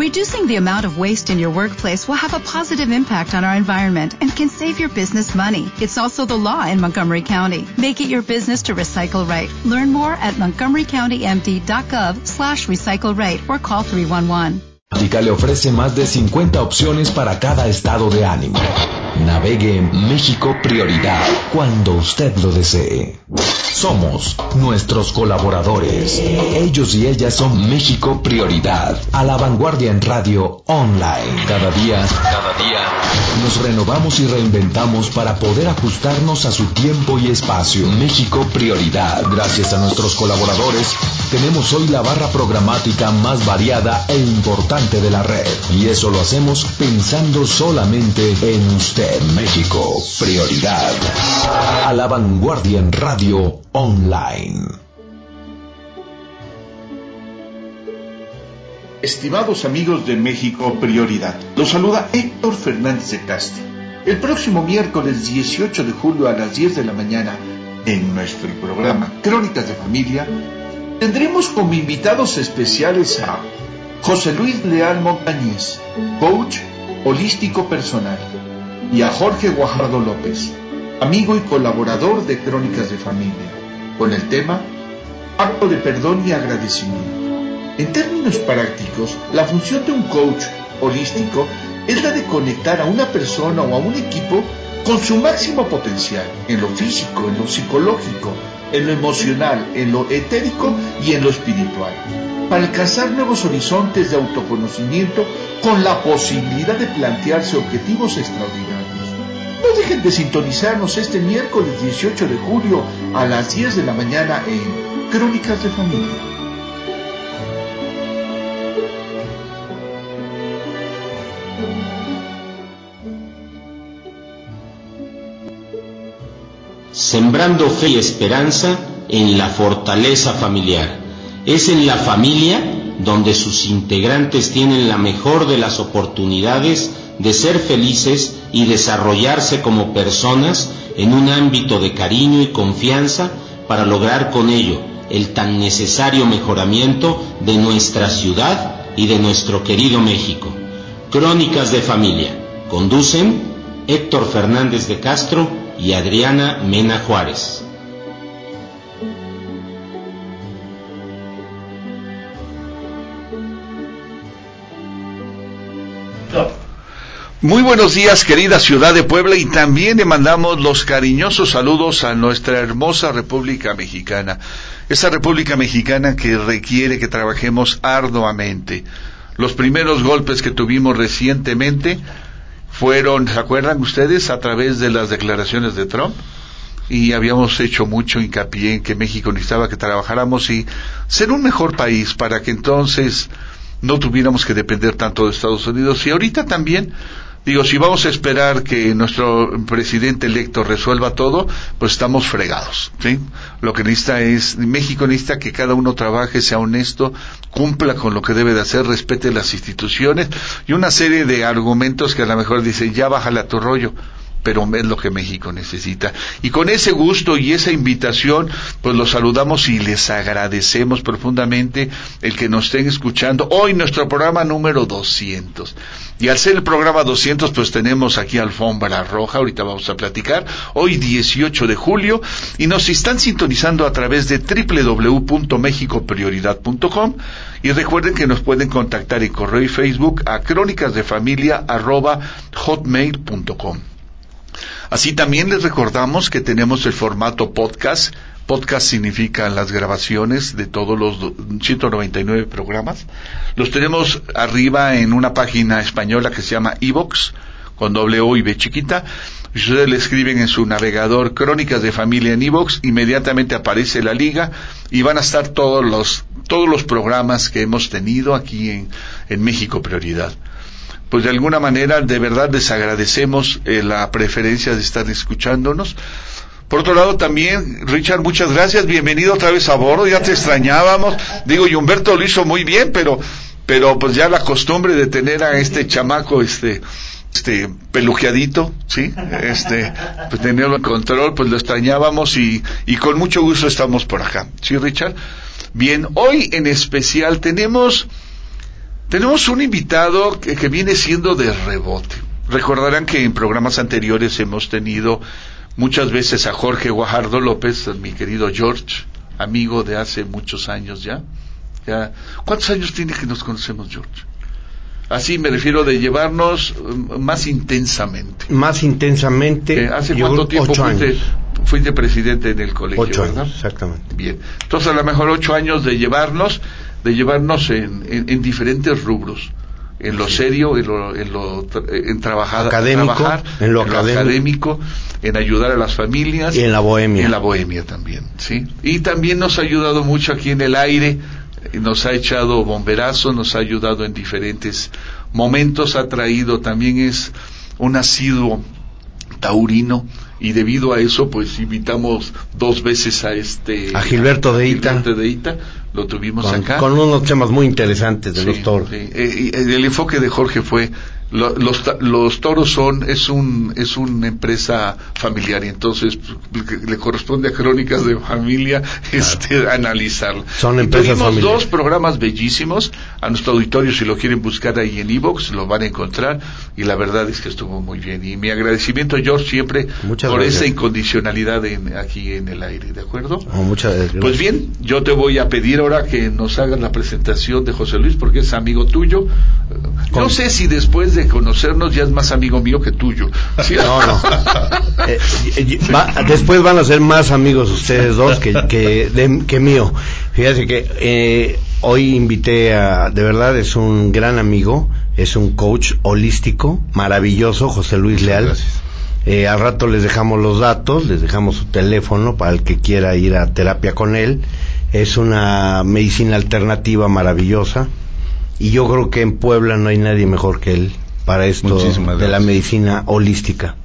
Reducing the amount of waste in your workplace will have a positive impact on our environment and can save your business money. It's also the law in Montgomery County. Make it your business to recycle right. Learn more at montgomerycountymd.gov slash recycle right or call 311. le ofrece más de 50 opciones para cada estado de ánimo. Navegue México Prioridad cuando usted lo desee. Somos nuestros colaboradores. Ellos y ellas son México Prioridad. A la vanguardia en radio online. Cada día, cada día, nos renovamos y reinventamos para poder ajustarnos a su tiempo y espacio. México Prioridad. Gracias a nuestros colaboradores, tenemos hoy la barra programática más variada e importante de la red. Y eso lo hacemos pensando solamente en usted. México Prioridad. A la vanguardia en radio online. Estimados amigos de México Prioridad, los saluda Héctor Fernández de Castro. El próximo miércoles 18 de julio a las 10 de la mañana, en nuestro programa Crónicas de Familia, tendremos como invitados especiales a José Luis Leal Montañez, coach holístico personal, y a Jorge Guajardo López, amigo y colaborador de Crónicas de Familia, con el tema Acto de Perdón y Agradecimiento. En términos prácticos, la función de un coach holístico es la de conectar a una persona o a un equipo con su máximo potencial, en lo físico, en lo psicológico, en lo emocional, en lo etérico y en lo espiritual, para alcanzar nuevos horizontes de autoconocimiento con la posibilidad de plantearse objetivos extraordinarios. No dejen de sintonizarnos este miércoles 18 de julio a las 10 de la mañana en Crónicas de Familia. Sembrando fe y esperanza en la fortaleza familiar. Es en la familia donde sus integrantes tienen la mejor de las oportunidades de ser felices y desarrollarse como personas en un ámbito de cariño y confianza para lograr con ello el tan necesario mejoramiento de nuestra ciudad y de nuestro querido México. Crónicas de Familia. Conducen Héctor Fernández de Castro y Adriana Mena Juárez. Muy buenos días, querida ciudad de Puebla, y también le mandamos los cariñosos saludos a nuestra hermosa República Mexicana. Esa República Mexicana que requiere que trabajemos arduamente. Los primeros golpes que tuvimos recientemente fueron, ¿se acuerdan ustedes? A través de las declaraciones de Trump. Y habíamos hecho mucho hincapié en que México necesitaba que trabajáramos y ser un mejor país para que entonces no tuviéramos que depender tanto de Estados Unidos. Y ahorita también Digo, si vamos a esperar que nuestro presidente electo resuelva todo, pues estamos fregados, ¿sí? Lo que necesita es, México necesita que cada uno trabaje, sea honesto, cumpla con lo que debe de hacer, respete las instituciones y una serie de argumentos que a lo mejor dicen, ya bájale a tu rollo pero es lo que México necesita. Y con ese gusto y esa invitación, pues los saludamos y les agradecemos profundamente el que nos estén escuchando. Hoy nuestro programa número 200. Y al ser el programa 200, pues tenemos aquí Alfombra Roja, ahorita vamos a platicar, hoy 18 de julio, y nos están sintonizando a través de www.mexicoprioridad.com y recuerden que nos pueden contactar en correo y Facebook a crónicasdefamilia.hotmail.com. Así también les recordamos que tenemos el formato podcast. Podcast significa las grabaciones de todos los 199 programas. Los tenemos arriba en una página española que se llama Evox, con doble O y B chiquita. Ustedes le escriben en su navegador Crónicas de Familia en Evox, inmediatamente aparece la liga y van a estar todos los, todos los programas que hemos tenido aquí en, en México Prioridad pues de alguna manera de verdad les agradecemos eh, la preferencia de estar escuchándonos. Por otro lado también, Richard, muchas gracias, bienvenido otra vez a bordo, ya te extrañábamos. Digo, y Humberto lo hizo muy bien, pero, pero pues ya la costumbre de tener a este chamaco, este, este pelujeadito, sí, este, pues tenerlo en control, pues lo extrañábamos y, y con mucho gusto estamos por acá, sí, Richard. Bien, hoy en especial tenemos Tenemos un invitado que, que viene siendo de rebote. Recordarán que en programas anteriores hemos tenido muchas veces a Jorge Guajardo López, mi querido George, amigo de hace muchos años ya. ya. ¿Cuántos años tiene que nos conocemos, George? Así me refiero de llevarnos mm, más intensamente. Más intensamente. Eh, ¿Hace cuánto tiempo fuiste, años. fuiste presidente en el colegio? Ocho ¿verdad? años, exactamente. Bien. Entonces, a lo mejor ocho años de llevarnos, de llevarnos en, en- en diferentes rubros. En lo serio, en lo, en lo en trabajar, Académico, trabajar, en lo académico. académico, en ayudar a las familias. Y en la bohemia. En la bohemia también, ¿sí? Y también nos ha ayudado mucho aquí en el aire, nos ha echado bomberazo, nos ha ayudado en diferentes momentos, ha traído, también es un asiduo taurino y debido a eso pues invitamos dos veces a este A Gilberto de Ita. Gilberto de Ita, lo tuvimos Con, acá con unos temas muy interesantes de Sí, los toros. sí. Eh, y el enfoque de Jorge fue lo- los, los toros son es un es una empresa familiar y entonces pues, le corresponde a crónicas de familia este analizarlo Son empresas tuvimos familiares. dos programas bellísimos a nuestro auditorio si lo quieren buscar ahí en Evox lo van a encontrar y la verdad es que estuvo muy bien y mi agradecimiento George siempre Muchas por gracias. esa incondicionalidad en- aquí en el aire de acuerdo Oh, muchas gracias. pues bien, yo te voy a pedir ahora que nos hagas la presentación de José Luis porque es amigo tuyo. No sé si después de conocernos ya es más amigo mío que tuyo. ¿Sí? No, no. Eh, va- después van a ser más amigos ustedes dos que, que, de- que mío. Fíjate que eh, hoy invité a, de verdad es un gran amigo, es un coach holístico, maravilloso, José Luis Leal. Gracias. Eh, al rato les dejamos los datos, les dejamos su teléfono para el que quiera ir a terapia con él. Es una medicina alternativa maravillosa y yo creo que en Puebla no hay nadie mejor que él para esto Muchísimas de la gracias. medicina holística.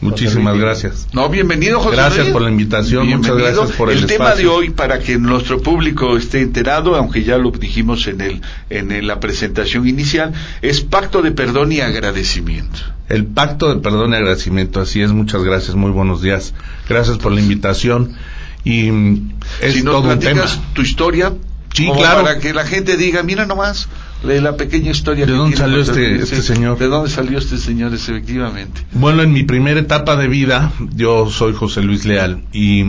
Muchísimas gracias. No, bienvenido José Gracias Luis. por la invitación, muchas Bienvenido. gracias por el tema de espacio. hoy para que nuestro público esté enterado, aunque ya lo dijimos en el en el- la presentación inicial, es pacto de perdón y agradecimiento. El pacto de perdón y agradecimiento, así es, muchas gracias, muy buenos días. Gracias por la invitación. Y mm, es si nos todo un tema. platicas tu historia, Sí, claro. para que la gente diga, mira nomás, de la pequeña historia. ¿De que dónde salió este- este sí, señor? ¿De dónde salió este señor, efectivamente? Bueno, en mi primera etapa de vida, yo soy José Luis Leal y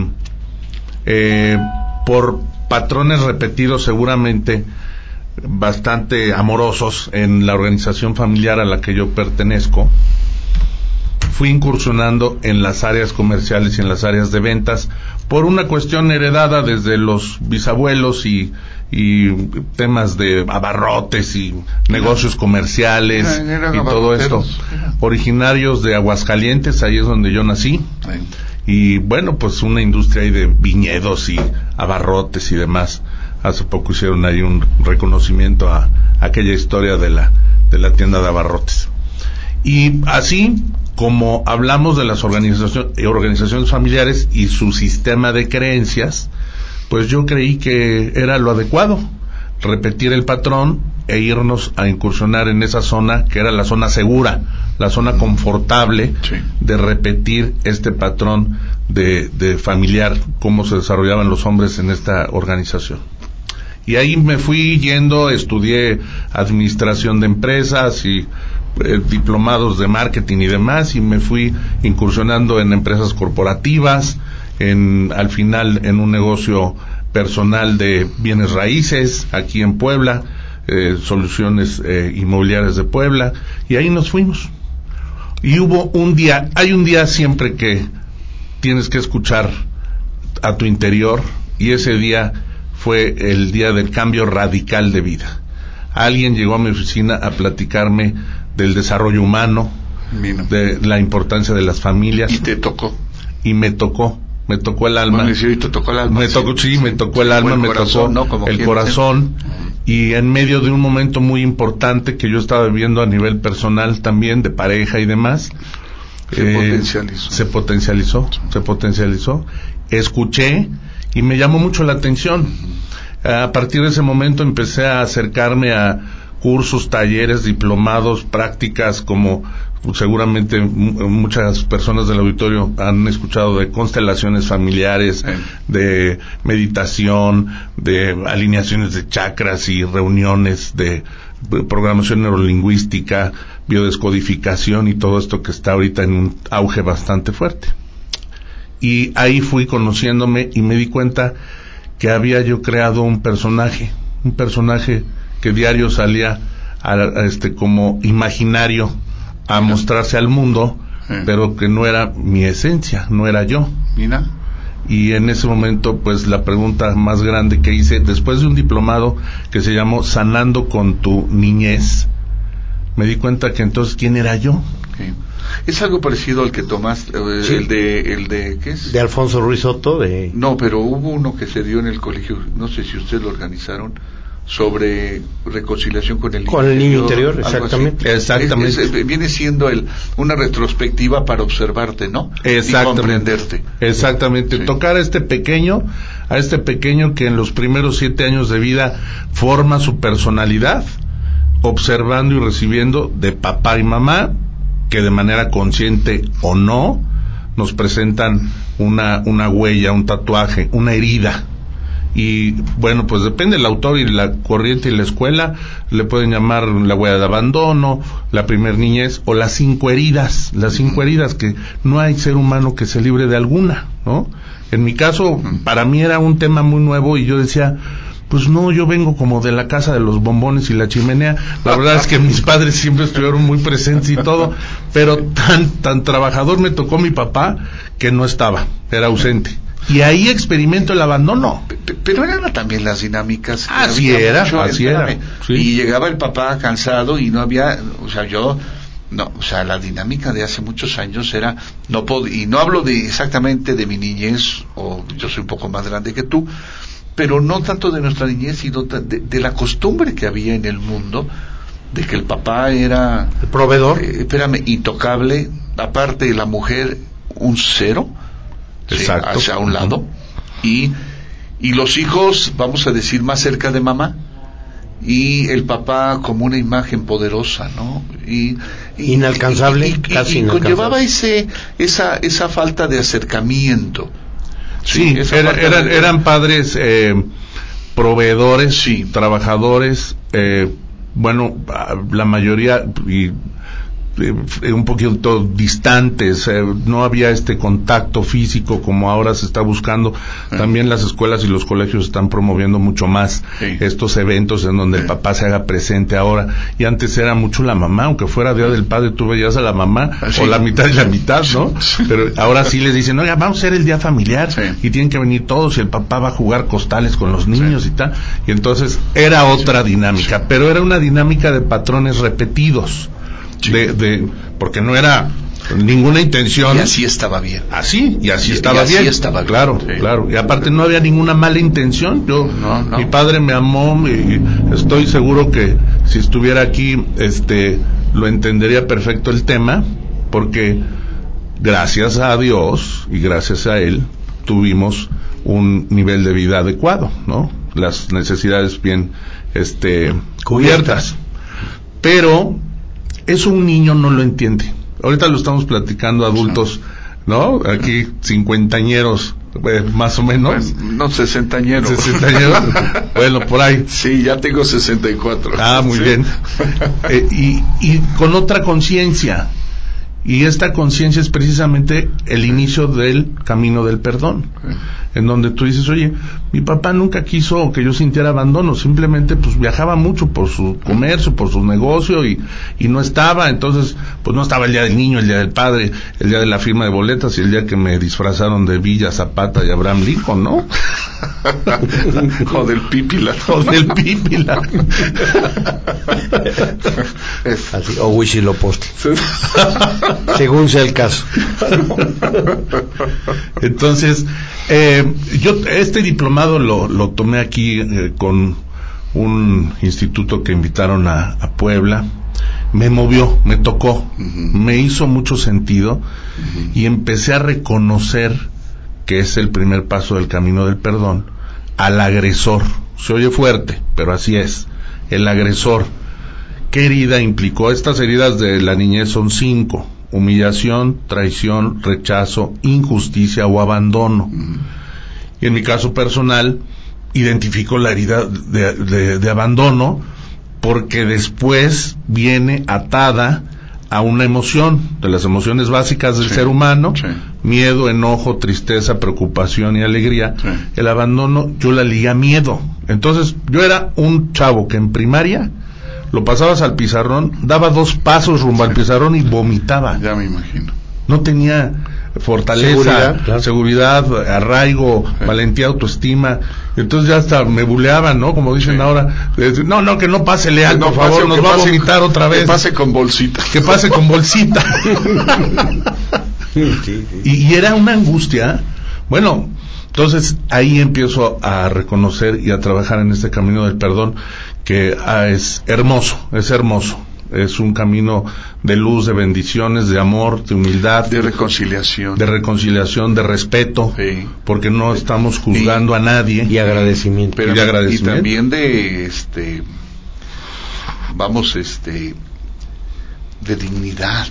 eh, por patrones repetidos seguramente bastante amorosos en la organización familiar a la que yo pertenezco, fui incursionando en las áreas comerciales y en las áreas de ventas por una cuestión heredada desde los bisabuelos y, y temas de abarrotes y negocios comerciales y todo esto. Originarios de Aguascalientes, ahí es donde yo nací. Y bueno, pues una industria ahí de viñedos y abarrotes y demás. Hace poco hicieron ahí un reconocimiento a, aquella historia de la, de la tienda de abarrotes. Y así como hablamos de las eh, organizaciones familiares y su sistema de creencias, pues yo creí que era lo adecuado, repetir el patrón e irnos a incursionar en esa zona que era la zona segura, la zona confortable Sí. de repetir este patrón de, de familiar, cómo se desarrollaban los hombres en esta organización. Y ahí me fui yendo, estudié administración de empresas y eh, diplomados de marketing y demás, y me fui incursionando en empresas corporativas, en, al final en un negocio personal de bienes raíces aquí en Puebla, eh, soluciones eh, inmobiliarias de Puebla, y ahí nos fuimos. Y hubo un día, hay un día siempre que tienes que escuchar a tu interior y ese día fue el día del cambio radical de vida. Alguien llegó a mi oficina a platicarme del desarrollo humano, de la importancia de las familias Y te tocó. y me tocó, me tocó el alma. Bueno, sí, y te tocó el alma. Me tocó, sí, me tocó el alma, me corazón, tocó el corazón. Y en medio de un momento muy importante que yo estaba viviendo a nivel personal también, de pareja y demás, Se eh, potencializó. Se potencializó, se potencializó. Escuché y me llamó mucho la atención. A partir de ese momento empecé a acercarme a cursos, talleres, diplomados, prácticas como seguramente muchas personas del auditorio han escuchado de constelaciones familiares, de meditación, de alineaciones de chakras y reuniones de programación neurolingüística, biodescodificación y todo esto que está ahorita en un auge bastante fuerte. Y ahí fui conociéndome y me di cuenta que había yo creado un personaje, un personaje que diario salía este como imaginario a mostrarse al mundo, pero que no era mi esencia, no era yo. Mira. Y en ese momento, pues la pregunta más grande que hice, después de un diplomado que se llamó Sanando con tu niñez, me di cuenta que entonces, ¿quién era yo? Es algo parecido al que tomaste, eh, el de, el de, ¿qué es? De Alfonso Ruiz Soto, de... No, pero hubo uno que se dio en el colegio, no sé si ustedes lo organizaron, sobre reconciliación con el niño con el niño interior, exactamente. Exactamente. viene siendo el una retrospectiva para observarte no exactamente. y comprenderte. Exactamente. Tocar a este pequeño a este pequeño que en los primeros siete años de vida forma su personalidad observando y recibiendo de papá y mamá que de manera consciente o no nos presentan una una huella un tatuaje una herida y bueno, pues depende del autor y la corriente y la escuela, le pueden llamar la huella de abandono, la primer niñez o las cinco heridas, las cinco heridas que no hay ser humano que se libre de alguna, ¿no? En mi caso, para mí era un tema muy nuevo y yo decía, pues no, yo vengo como de la casa de los bombones y la chimenea. La verdad es que mis padres siempre estuvieron muy presentes y todo, pero tan, tan trabajador me tocó mi papá que no estaba, era ausente y ahí experimento el abandono. Pero eran también las dinámicas. Así era, así era. Y llegaba el papá cansado y no había, o sea, yo, no, o sea, la dinámica de hace muchos años era, no y no hablo de exactamente de mi niñez, o yo soy un poco más grande que tú, pero no tanto de nuestra niñez, sino de, la costumbre que había en el mundo, de que el papá era... El proveedor. Eh, espérame, intocable, aparte de la mujer, un cero hacia un lado, y, y los hijos, vamos a decir, más cerca de mamá, y el papá como una imagen poderosa, ¿no? Y, inalcanzable, y, casi conllevaba ese, esa, esa falta de acercamiento. Sí, eran, eran padres eh, proveedores, sí. trabajadores, eh, bueno, la mayoría, y eh, un poquito distantes, eh, no había este contacto físico como ahora se está buscando. También las escuelas y los colegios están promoviendo mucho más estos eventos en donde el papá se haga presente ahora. Y antes era mucho la mamá, aunque fuera Día del Padre, tú veías a la mamá, ah, o la mitad y la mitad, ¿no? Pero ahora sí les dicen, oiga, vamos a ser el día familiar y tienen que venir todos y el papá va a jugar costales con los niños y tal. Y entonces era otra dinámica, pero era una dinámica de patrones repetidos de, porque no era ninguna intención. Y así estaba bien. Así, y así estaba bien. estaba claro, claro. Y aparte no había ninguna mala intención. Yo, mi padre me amó y estoy seguro que si estuviera aquí, este, lo entendería perfecto el tema, porque gracias a Dios y gracias a él tuvimos un nivel de vida adecuado, ¿no? Las necesidades bien, este, cubiertas. Pero eso un niño no lo entiende. Ahorita lo estamos platicando adultos, ¿no? Aquí cincuentañeros, eh, más o menos. Pues, no, sesentañeros. Sesentañeros. bueno, por ahí. Sí, ya tengo sesenta y cuatro. Ah, muy bien. Eh, y, y con otra conciencia. Y esta conciencia es precisamente el inicio del camino del perdón, en donde tú dices, oye, mi papá nunca quiso que yo sintiera abandono, simplemente pues viajaba mucho por su comercio, por su negocio y, y no estaba, entonces pues no estaba el día del niño, el día del padre, el día de la firma de boletas y el día que me disfrazaron de Villa Zapata y Abraham Lincoln, ¿no? o del Pípila. O del Pípila. Así, o Huichilopochtli. según sea el caso. Entonces, eh, yo este diplomado lo, lo tomé aquí eh, con un instituto que invitaron a, Puebla. Me movió, me tocó, me hizo mucho sentido y empecé a reconocer que es el primer paso del camino del perdón al agresor. Se oye fuerte, pero así es. El agresor ¿Qué herida implicó? Estas heridas de la niñez son cinco. Humillación, traición, rechazo, injusticia o abandono. Y en mi caso personal, identifico la herida de, abandono porque después viene atada a una emoción, de las emociones básicas del ser humano, miedo, enojo, tristeza, preocupación y alegría. El abandono yo la liga a miedo. Entonces yo era un chavo que en primaria lo pasabas al pizarrón, daba dos pasos rumbo al pizarrón y vomitaba. Ya me imagino. No tenía fortaleza, seguridad, arraigo, valentía, autoestima. Entonces ya hasta me buleaban, ¿no? Como dicen ahora, no, no, que no pase leal, por favor, nos va a vomitar otra vez. Que pase con bolsita. Que pase con bolsita. Y, era una angustia. Bueno, entonces ahí empiezo a reconocer y a trabajar en este camino del perdón que ah, es hermoso, es hermoso. Es un camino de luz, de bendiciones, de amor, de humildad, de reconciliación, de reconciliación, de respeto, porque no estamos juzgando a nadie. Y agradecimiento, y, agradecimiento. y también de este vamos este de dignidad.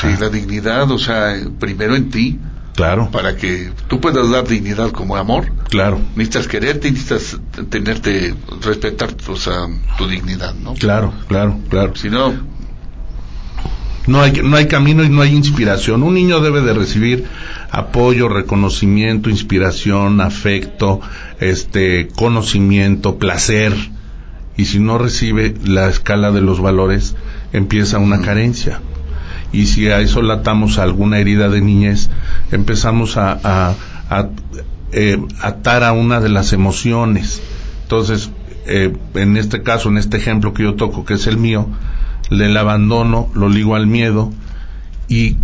Sí, la dignidad, o sea, primero en ti, Claro. Para que tú puedas dar dignidad como amor. Claro. Necesitas quererte, necesitas tenerte, respetar o sea, tu dignidad, ¿no? Claro, claro, claro. Si no... No hay, no hay camino y no hay inspiración. Un niño debe de recibir apoyo, reconocimiento, inspiración, afecto, este, conocimiento, placer. Y si no recibe la escala de los valores, empieza una carencia y si a eso latamos alguna herida de niñez, empezamos a, eh, atar a una de las emociones. Entonces, eh, en este caso, en este ejemplo que yo toco, que es el mío, le abandono, lo ligo al miedo y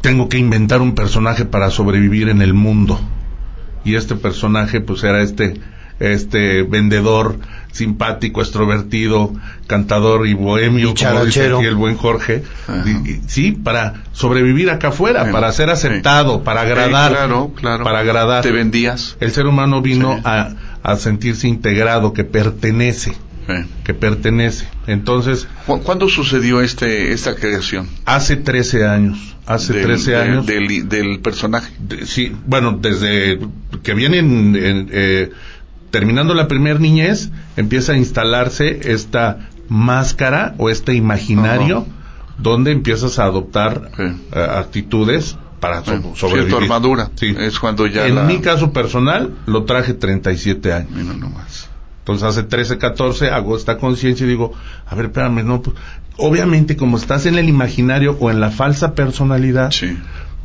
tengo que inventar un personaje para sobrevivir en el mundo. Y este personaje, pues era este, este vendedor simpático, extrovertido, cantador y bohemio, como dice aquí el buen Jorge, sí, para sobrevivir acá afuera, para ser aceptado, para agradar, claro, claro. para agradar. Te vendías. El ser humano vino a, a, sentirse integrado, que pertenece. que pertenece. Entonces, ¿cuándo sucedió este esta creación? Hace 13 años. Hace 13 años. Del, personaje. sí, bueno, desde que vienen en, eh, terminando la primer niñez, empieza a instalarse esta máscara o este imaginario donde empiezas a adoptar eh, actitudes para sobrevivir. Cierta armadura. Sí. Es cuando ya En mi caso personal, lo traje 37 años. no más. Entonces hace 13, 14 hago esta conciencia y digo, a ver, espérame, no, pues, obviamente como estás en el imaginario o en la falsa personalidad, sí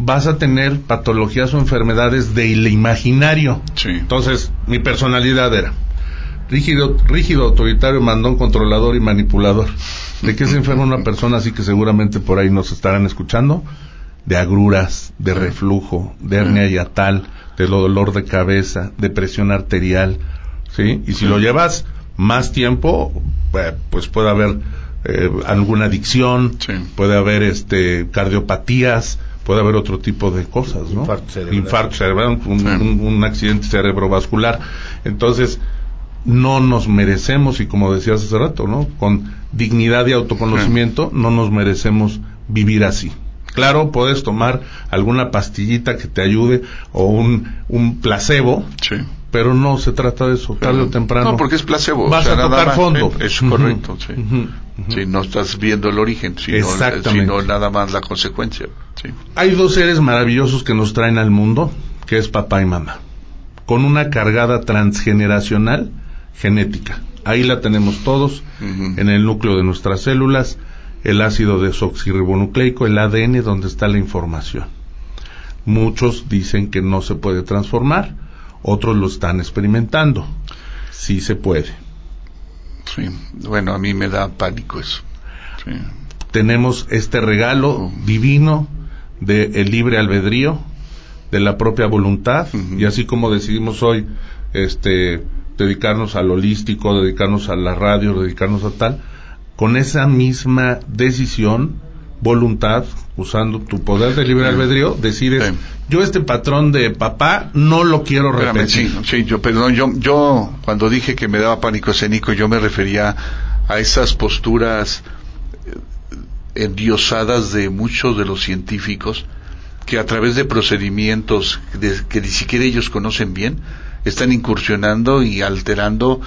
vas a tener patologías o enfermedades del imaginario. Entonces, mi personalidad era rígido, rígido, autoritario, mandón, controlador y manipulador. ¿De qué se enferma una persona así que seguramente por ahí nos estarán escuchando? De agruras, de reflujo, de hernia yatal, de dolor de cabeza, de presión arterial, ¿sí? Y si lo llevas más tiempo, eh, pues puede haber eh, alguna adicción, puede haber este cardiopatías, puede haber otro tipo de cosas, ¿no? Infarto cerebral. un, accidente cerebrovascular. Entonces, no nos merecemos, y como decías hace rato, ¿no? Con dignidad y autoconocimiento, no nos merecemos vivir así. Claro, puedes tomar alguna pastillita que te ayude o un, un placebo, sí pero no se trata de eso, tarde o temprano. No, porque es placebo. Vas a tocar fondo. Es correcto, sí. No estás viendo el origen, sino, sino nada más la consecuencia. Sí. Hay dos seres maravillosos que nos traen al mundo, que es papá y mamá, con una cargada transgeneracional genética. Ahí la tenemos todos, en el núcleo de nuestras células, el ácido desoxirribonucleico, el ADN, donde está la información. Muchos dicen que no se puede transformar, otros lo están experimentando. Sí se puede. Sí, bueno, a mí me da pánico eso. Tenemos este regalo oh. divino del el libre albedrío, de la propia voluntad, y así como decidimos hoy este dedicarnos al holístico, dedicarnos a la radio, dedicarnos a tal, con esa misma decisión, voluntad, usando tu poder de libre albedrío, decides, yo este patrón de papá no lo quiero repetir. sí, sí, yo, perdón, yo, yo cuando dije que me daba pánico escénico, yo me refería a esas posturas eh, endiosadas de muchos de los científicos que a través de procedimientos que ni siquiera ellos conocen bien, están incursionando y alterando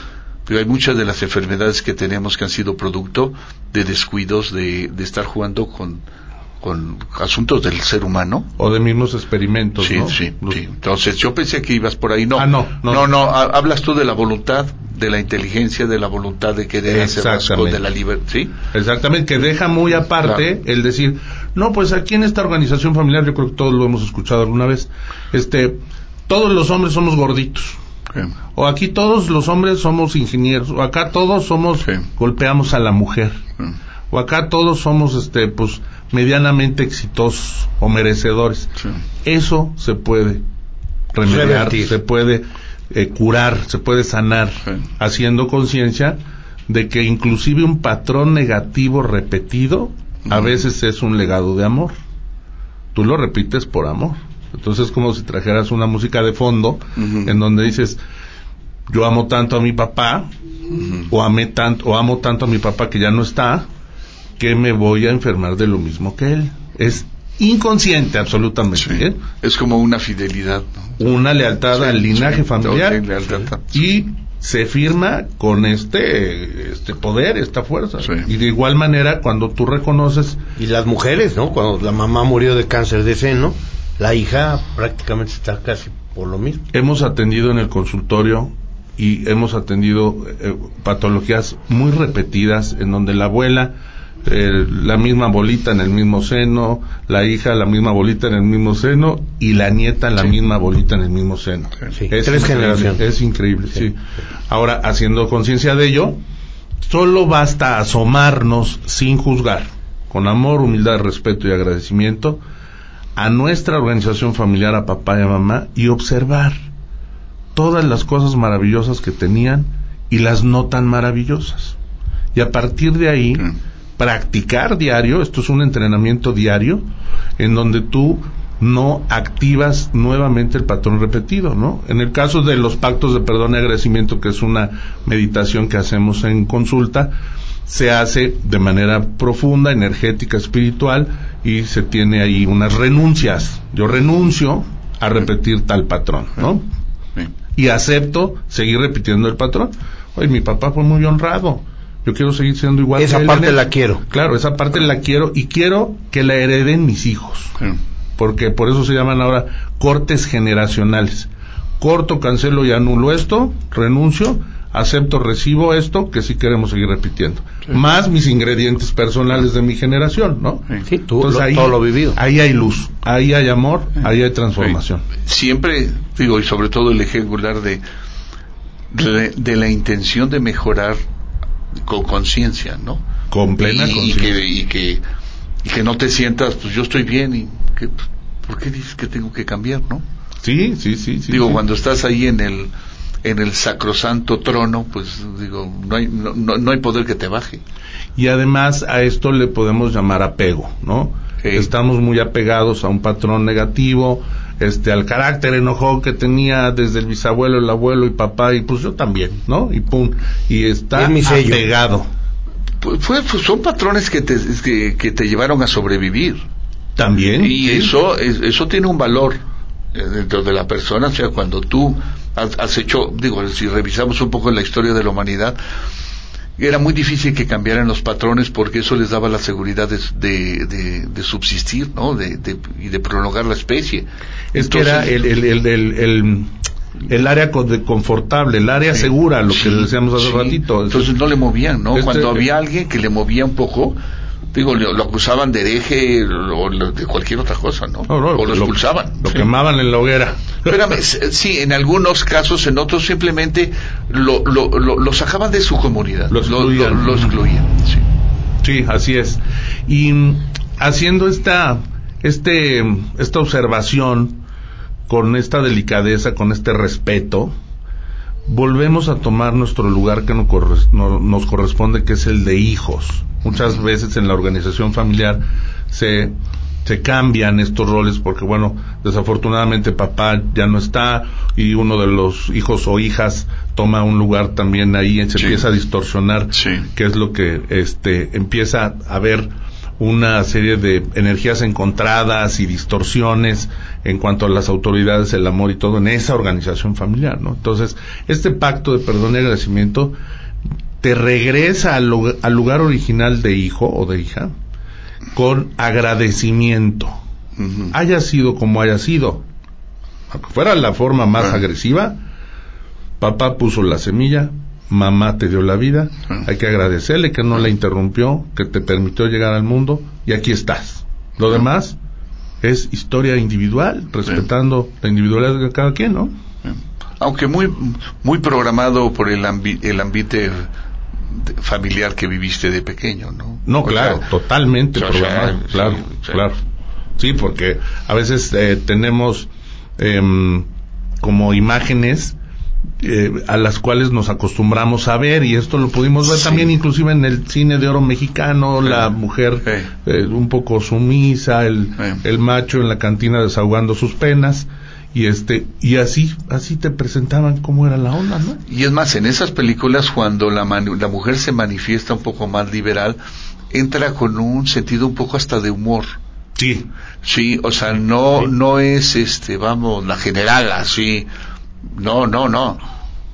pero hay muchas de las enfermedades que tenemos que han sido producto de descuidos de, de estar jugando con, con asuntos del ser humano. O de mismos experimentos, sí, Sí, sí. Entonces yo pensé que ibas por ahí. No, ah, no, no, no, hablas tú de la voluntad, de la inteligencia, de la voluntad de querer hacer las de la libertad, ¿sí? Exactamente, que deja muy aparte el decir, no, pues aquí en esta organización familiar, yo creo que todos lo hemos escuchado alguna vez, este, todos los hombres somos gorditos. O aquí todos los hombres somos ingenieros, o acá todos somos, golpeamos a la mujer, o acá todos somos, este, pues, medianamente exitosos o merecedores. Eso se puede remediar, se puede eh, curar, se puede sanar, haciendo conciencia de que inclusive un patrón negativo repetido a veces es un legado de amor. Tú lo repites por amor. Entonces es como si trajeras una música de fondo en donde dices, yo amo tanto a mi papá, o, amé tanto, o amo tanto a mi papá que ya no está, que me voy a enfermar de lo mismo que él. Es inconsciente absolutamente. ¿eh? Es como una fidelidad. Una lealtad al linaje familiar. y se firma con este, este poder, esta fuerza. Y de igual manera, cuando tú reconoces... Y las mujeres, ¿no? Cuando la mamá murió de cáncer de seno, la hija prácticamente está casi por lo mismo. Hemos atendido en el consultorio y hemos atendido eh, patologías muy repetidas en donde la abuela eh, la misma bolita en el mismo seno, la hija la misma bolita en el mismo seno y la nieta la misma bolita en el mismo seno. es Tres generaciones. Es increíble, sí. Ahora, haciendo conciencia de ello, solo basta asomarnos sin juzgar, con amor, humildad, respeto y agradecimiento, a nuestra organización familiar, a papá y a mamá, y observar todas las cosas maravillosas que tenían y las no tan maravillosas. Y a partir de ahí, mm. Practicar diario, esto es un entrenamiento diario, en donde tú no activas nuevamente el patrón repetido, ¿no? En el caso de los pactos de perdón y agradecimiento, que es una meditación que hacemos en consulta, se hace de manera profunda, energética, espiritual y se tiene ahí unas renuncias. Yo renuncio a repetir tal patrón, ¿no? Y acepto seguir repitiendo el patrón. Oye, mi papá fue muy honrado. Yo quiero seguir siendo igual. Esa parte la quiero. Claro, esa parte la quiero y quiero que la hereden mis hijos. Porque por eso se llaman ahora cortes generacionales. Corto, cancelo y anulo esto, renuncio acepto, recibo esto que sí queremos seguir repitiendo. Más mis ingredientes personales de mi generación, ¿no? Sí, todo lo vivido. Ahí hay luz, ahí hay amor, ahí hay transformación. Siempre, digo, y sobre todo el ejemplar de, de, la intención de mejorar con conciencia, ¿no? Con plena conciencia. Y que, y, que, no te sientas, pues yo estoy bien y que, ¿por qué dices que tengo que cambiar, no? Sí, sí, sí. sí digo, cuando estás ahí en el en el sacrosanto trono, pues digo, no hay, no, no hay poder que te baje. Y además a esto le podemos llamar apego, ¿no? Estamos muy apegados a un patrón negativo, este, al carácter enojón que tenía desde el bisabuelo, el abuelo y papá, y pues yo también, ¿no? Y pum, y está apegado. Pues fue, son patrones que te, que, te llevaron a sobrevivir. También. Y eso, eso tiene un valor eh, dentro de la persona, o sea, cuando tú has, hecho, digo, si revisamos un poco la historia de la humanidad, era muy difícil que cambiaran los patrones porque eso les daba la seguridad de, de, subsistir, ¿no? De, y de prolongar la especie. Es que era el, el, el, el área confortable, el área segura, lo que decíamos hace ratito. Entonces no le movían, ¿no? Este, Cuando había alguien que le movía un poco, digo, lo, acusaban de hereje o de cualquier otra cosa, ¿no? o lo expulsaban. Lo, quemaban en la hoguera. Espérame, sí, en algunos casos, en otros simplemente lo, lo, lo, sacaban de su comunidad. Lo excluían. Lo, excluían, sí. Sí, así es. Y mm, haciendo esta, este, esta observación con esta delicadeza, con este respeto, volvemos a tomar nuestro lugar que nos corresponde, que es el de hijos. Muchas veces en la organización familiar se se cambian estos roles porque bueno, desafortunadamente papá ya no está y uno de los hijos o hijas toma un lugar también ahí y se empieza a distorsionar, que es lo que este empieza a haber una serie de energías encontradas y distorsiones en cuanto a las autoridades, el amor y todo en esa organización familiar, ¿no? Entonces, este pacto de perdón y agradecimiento te regresa al, lugar original de hijo o de hija con agradecimiento. Haya sido como haya sido. Aunque fuera la forma más ah. agresiva, papá puso la semilla, mamá te dio la vida, hay que agradecerle que no la interrumpió, que te permitió llegar al mundo y aquí estás. Lo demás es historia individual, respetando la individualidad de cada quien, ¿no? Aunque muy muy programado por el, el ambiente familiar que viviste de pequeño, ¿no? No, claro, totalmente programado, claro, claro. Sí, porque a veces eh, tenemos em, como imágenes eh, a las cuales nos acostumbramos a ver y esto lo pudimos ver también inclusive en el cine de oro mexicano la mujer eh, un poco sumisa el, el macho en la cantina desahogando sus penas y este y así así te presentaban cómo era la onda no y es más en esas películas cuando la la mujer se manifiesta un poco más liberal entra con un sentido un poco hasta de humor. Sí. Sí o sea no no es este vamos la general así no, no, no.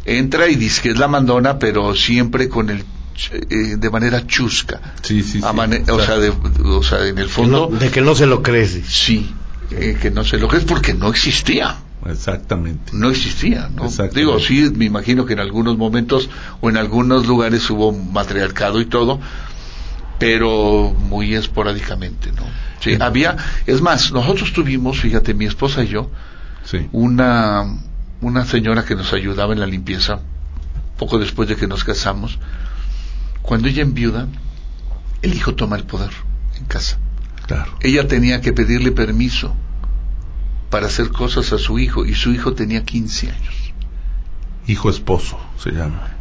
Entra y dice que es la mandona, pero siempre con el eh, de manera chusca. Sí, sí, sí. o, sea, de, o sea, en el fondo. de que no se lo crees. Sí, eh, que no se lo crees porque no existía. Exactamente. No existía, ¿no? Digo, sí, me imagino que en algunos momentos o en algunos lugares hubo matriarcado y todo, pero muy esporádicamente, ¿no? Sí, había, es más, nosotros tuvimos, fíjate, mi esposa y yo, sí. una una señora que nos ayudaba en la limpieza, poco después de que nos casamos, cuando ella enviuda, el hijo toma el poder en casa. Claro. Ella tenía que pedirle permiso para hacer cosas a su hijo y su hijo tenía 15 años. Hijo esposo se llama.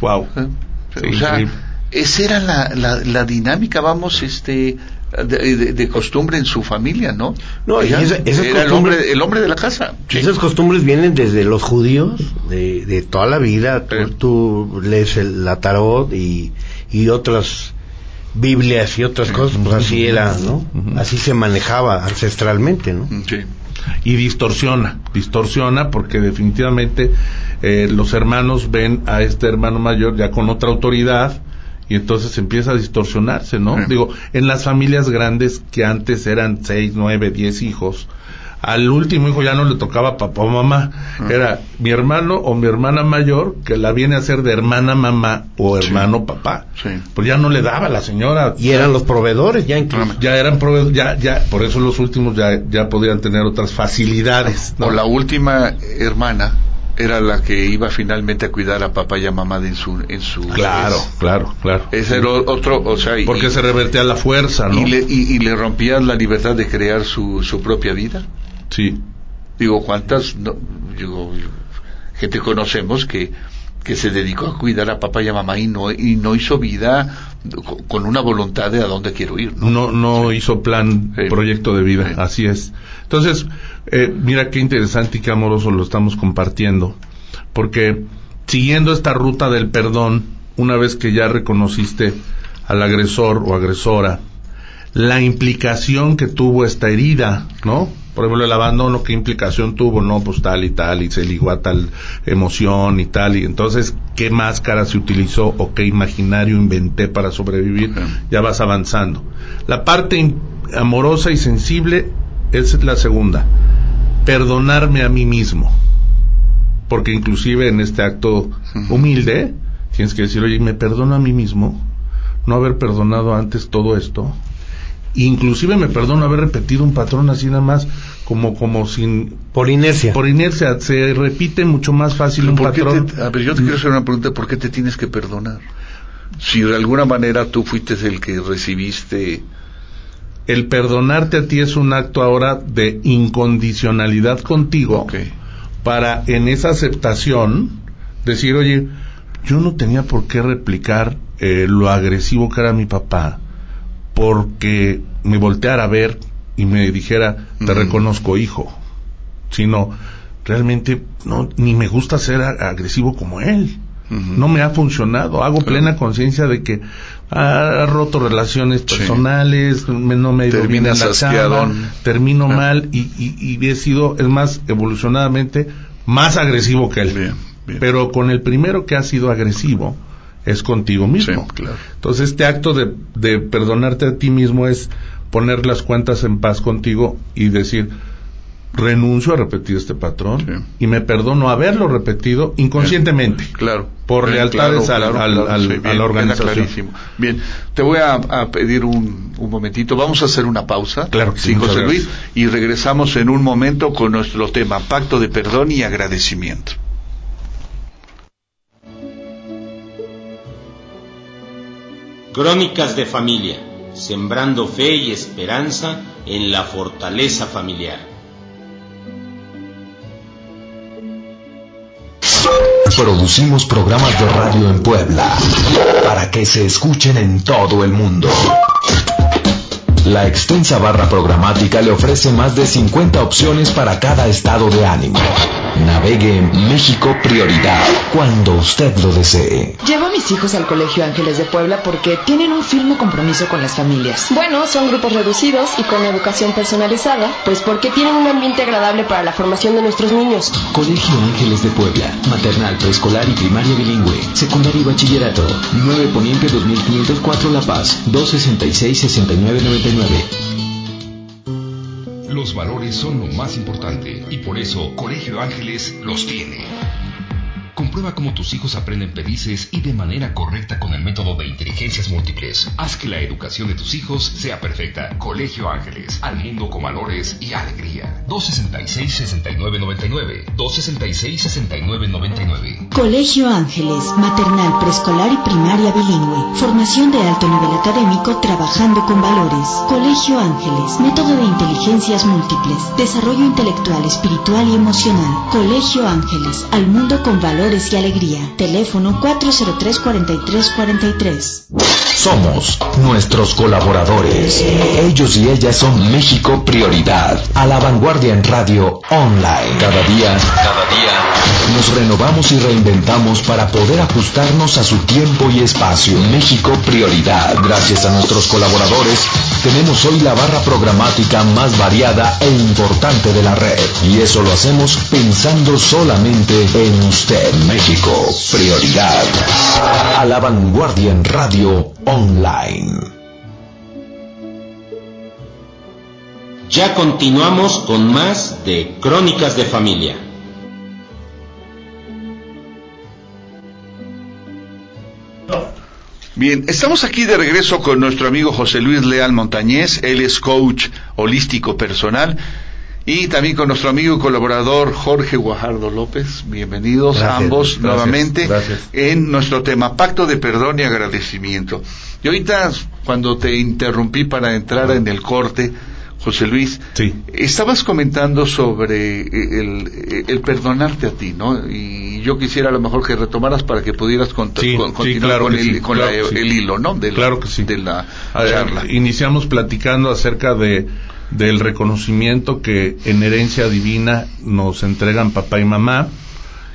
Wow. o sea, esa era la, la, la, dinámica, vamos, este, de, costumbre en su familia, ¿no? No, era el hombre, el hombre de la casa. Esas costumbres vienen desde los judíos, de, de toda la vida. Tú, lees el, la tarot y, y otras Biblias y otras cosas, pues así era, ¿no? Así se manejaba ancestralmente, ¿no? Sí. Y distorsiona, distorsiona porque definitivamente eh, los hermanos ven a este hermano mayor ya con otra autoridad, y entonces empieza a distorsionarse, ¿no? Digo, en las familias grandes que antes eran seis, nueve, diez hijos, al último hijo ya no le tocaba papá o mamá, era mi hermano o mi hermana mayor que la viene a hacer de hermana mamá o hermano papá. Pues ya no le daba la señora. Y eran los proveedores ya incluso. Ya eran proveedores, ya, ya, por eso los últimos ya, ya podían tener otras facilidades. O la última hermana era la que iba finalmente a cuidar a papá y a mamá en su en su claro claro claro. Ese era otro o sea porque se revertía la fuerza no y le y, le rompían la libertad de crear su su propia vida. Sí. Digo cuántas no, digo, gente conocemos que que se dedicó a cuidar a papá y a mamá y no y no hizo vida con una voluntad de a dónde quiero ir no no, hizo plan proyecto de vida así es. Entonces eh, mira qué interesante y qué amoroso lo estamos compartiendo, porque siguiendo esta ruta del perdón, una vez que ya reconociste al agresor o agresora, la implicación que tuvo esta herida, ¿no? Por ejemplo, el abandono, ¿qué implicación tuvo? No, pues tal y tal, y se ligó a tal emoción y tal, y entonces, ¿qué máscara se utilizó o qué imaginario inventé para sobrevivir? Ya vas avanzando. La parte amorosa y sensible es la segunda perdonarme a mí mismo. Porque inclusive en este acto humilde, tienes que decir, oye, me perdono a mí mismo, no haber perdonado antes todo esto. Inclusive me perdono haber repetido un patrón así nada más, como, como sin... Por inercia. Por inercia, se repite mucho más fácil un patrón. a ver, yo te quiero hacer una pregunta, ¿por qué te tienes que perdonar? Si de alguna manera tú fuiste el que recibiste el perdonarte a ti es un acto ahora de incondicionalidad contigo para en esa aceptación decir, oye, yo no tenía por qué replicar eh, lo agresivo que era mi papá porque me volteara a ver y me dijera, te reconozco hijo, sino realmente no, ni me gusta ser agresivo como él. No me ha funcionado. Hago plena conciencia de que ha roto relaciones personales, no me ha ido bien en la chamba, termino ah. mal y, y, he sido, es más, evolucionadamente, más agresivo que él. Pero con el primero que ha sido agresivo, es contigo mismo. Entonces, este acto de, de perdonarte a ti mismo es poner las cuentas en paz contigo y decir, renuncio a repetir este patrón y me perdono haberlo repetido inconscientemente. Claro. Por lealtades a la organización. Bien, te voy a, pedir un, momentito. Vamos a hacer una pausa. Claro sí, José Luis. Y regresamos en un momento con nuestro tema, pacto de perdón y agradecimiento. Crónicas de familia, sembrando fe y esperanza en la fortaleza familiar. Producimos programas de radio en Puebla para que se escuchen en todo el mundo. La extensa barra programática le ofrece más de 50 opciones para cada estado de ánimo. Navegue en México Prioridad cuando usted lo desee. Llevo a mis hijos al Colegio Ángeles de Puebla porque tienen un firme compromiso con las familias. Bueno, son grupos reducidos y con educación personalizada. Pues porque tienen un ambiente agradable para la formación de nuestros niños. Colegio Ángeles de Puebla, maternal, preescolar y primaria bilingüe, secundaria y bachillerato. 9 Poniente 2504 La Paz, 266 6999. Los valores son lo más importante y por eso Colegio Ángeles los tiene. Comprueba cómo tus hijos aprenden felices y de manera correcta con el método de inteligencias múltiples. Haz que la educación de tus hijos sea perfecta. Colegio Ángeles, al mundo con valores y alegría. 266-6999. 266-6999. Colegio Ángeles, maternal, preescolar y primaria bilingüe. Formación de alto nivel académico trabajando con valores. Colegio Ángeles, método de inteligencias múltiples. Desarrollo intelectual, espiritual y emocional. Colegio Ángeles, al mundo con valores y alegría. Teléfono 403-4343. Somos nuestros colaboradores. Ellos y ellas son México Prioridad. A la vanguardia en radio online. Cada día, cada día, nos renovamos y reinventamos para poder ajustarnos a su tiempo y espacio. México Prioridad. Gracias a nuestros colaboradores, tenemos hoy la barra programática más variada e importante de la red. Y eso lo hacemos pensando solamente en usted. México, prioridad. A la vanguardia en radio online. Ya continuamos con más de Crónicas de Familia. Bien, estamos aquí de regreso con nuestro amigo José Luis Leal Montañez, él es coach holístico personal y también con nuestro amigo y colaborador Jorge Guajardo López. Bienvenidos ambos nuevamente en nuestro tema Pacto de Perdón y Agradecimiento. Y ahorita, cuando te interrumpí para entrar en el corte, José Luis, estabas comentando sobre el, perdonarte a ti, ¿no? Y yo quisiera a lo mejor que retomaras para que pudieras continuar con, el, hilo, ¿no? De claro que sí. De la charla. Iniciamos platicando acerca de del reconocimiento que en herencia divina nos entregan papá y mamá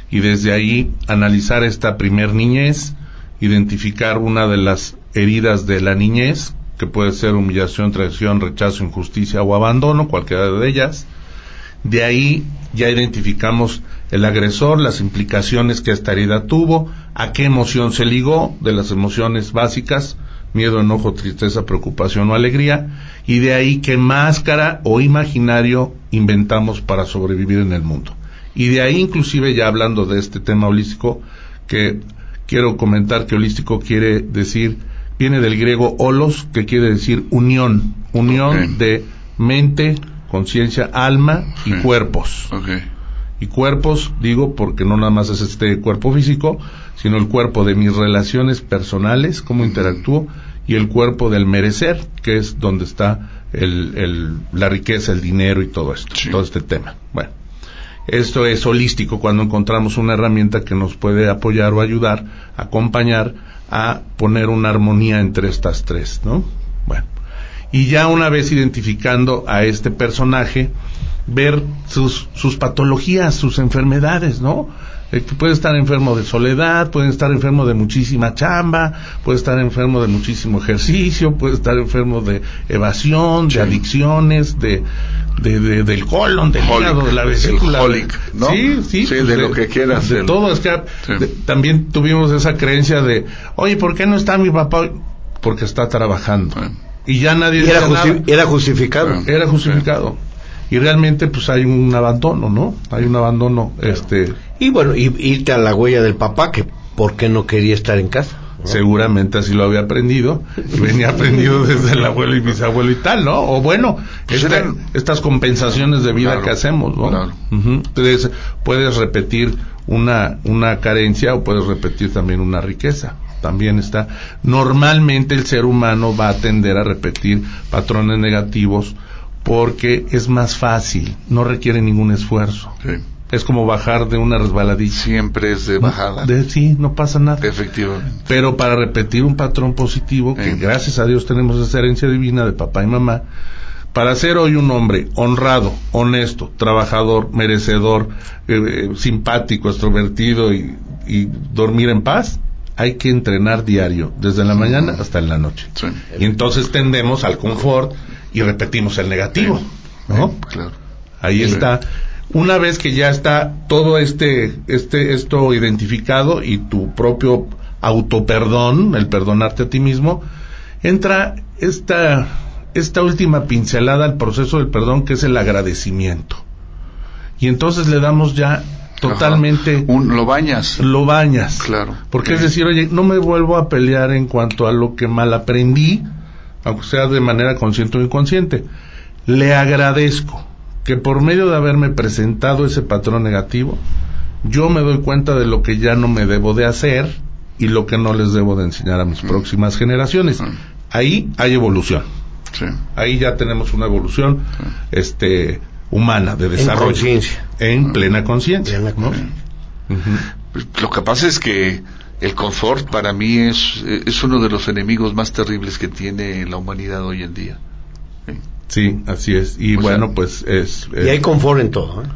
y desde ahí analizar esta primer niñez, identificar una de las heridas de la niñez, que puede ser humillación, traición, rechazo, injusticia o abandono, cualquiera de ellas. De ahí ya identificamos el agresor, las implicaciones que esta herida tuvo, a qué emoción se ligó, de las emociones básicas, miedo, enojo, tristeza, preocupación o alegría, y de ahí qué máscara o imaginario inventamos para sobrevivir en el mundo. Y de ahí inclusive ya hablando de este tema holístico, que quiero comentar que holístico quiere decir, viene del griego holos, que quiere decir unión, unión de mente, conciencia, alma y cuerpos. Y cuerpos, digo, porque no nada más es este cuerpo físico, sino el cuerpo de mis relaciones personales, cómo interactúo, y el cuerpo del merecer, que es donde está el, la riqueza, el dinero y todo esto, todo este tema. Bueno, esto es holístico cuando encontramos una herramienta que nos puede apoyar o ayudar, acompañar a poner una armonía entre estas tres, ¿no? Bueno, Y ya una vez identificando a este personaje, ver sus, sus patologías, sus enfermedades, ¿no? Eh, puede estar enfermo de soledad, puede estar enfermo de muchísima chamba, puede estar enfermo de muchísimo ejercicio, puede estar enfermo de evasión, de adicciones, de, de, del colon, del hígado, de la vesícula. ¿no? Sí, sí. Pues de, lo que quieras. De todo. Es que también tuvimos esa creencia de, oye, ¿por qué no está mi papá? Porque está trabajando. Y ya nadie... era, era justificado. Era justificado y realmente pues hay un abandono, ¿no? Hay un abandono, este... Y bueno, y, irte a la huella del papá, que ¿por qué no quería estar en casa? Seguramente así lo había aprendido, venía aprendido desde el abuelo y bisabuelo y tal, ¿no? O bueno, pues estas compensaciones de vida que hacemos, ¿no? Entonces, puedes repetir una, una carencia o puedes repetir también una riqueza también está. Normalmente el ser humano va a tender a repetir patrones negativos porque es más fácil, no requiere ningún esfuerzo. Es como bajar de una resbaladilla. Siempre es de bajada. De, sí, no pasa nada. Efectivamente. Pero para repetir un patrón positivo, que gracias a Dios tenemos esa herencia divina de papá y mamá, para ser hoy un hombre honrado, honesto, trabajador, merecedor, eh, eh, simpático, extrovertido y, dormir en paz, hay que entrenar diario, desde la mañana hasta en la noche. Y entonces tendemos al confort y repetimos el negativo, ¿no? claro. Ahí está. Una vez que ya está todo este, este, esto identificado y tu propio autoperdón, el perdonarte a ti mismo, entra esta, esta última pincelada al proceso del perdón que es el agradecimiento. Y entonces le damos ya totalmente Un, lo bañas. lo bañas. Claro. Porque es decir oye no me vuelvo a pelear en cuanto a lo que mal aprendí aunque sea de manera consciente o inconsciente. Le agradezco que por medio de haberme presentado ese patrón negativo, yo me doy cuenta de lo que ya no me debo de hacer y lo que no les debo de enseñar a mis mm. próximas generaciones. Mm. Ahí hay evolución. Ahí ya tenemos una evolución este humana de desarrollo en, plena conciencia. Pues, lo que pasa es que el confort para mí es, es uno de los enemigos más terribles que tiene la humanidad hoy en día. Sí, así es. Y bueno, pues es, Y hay confort en todo. ¿eh?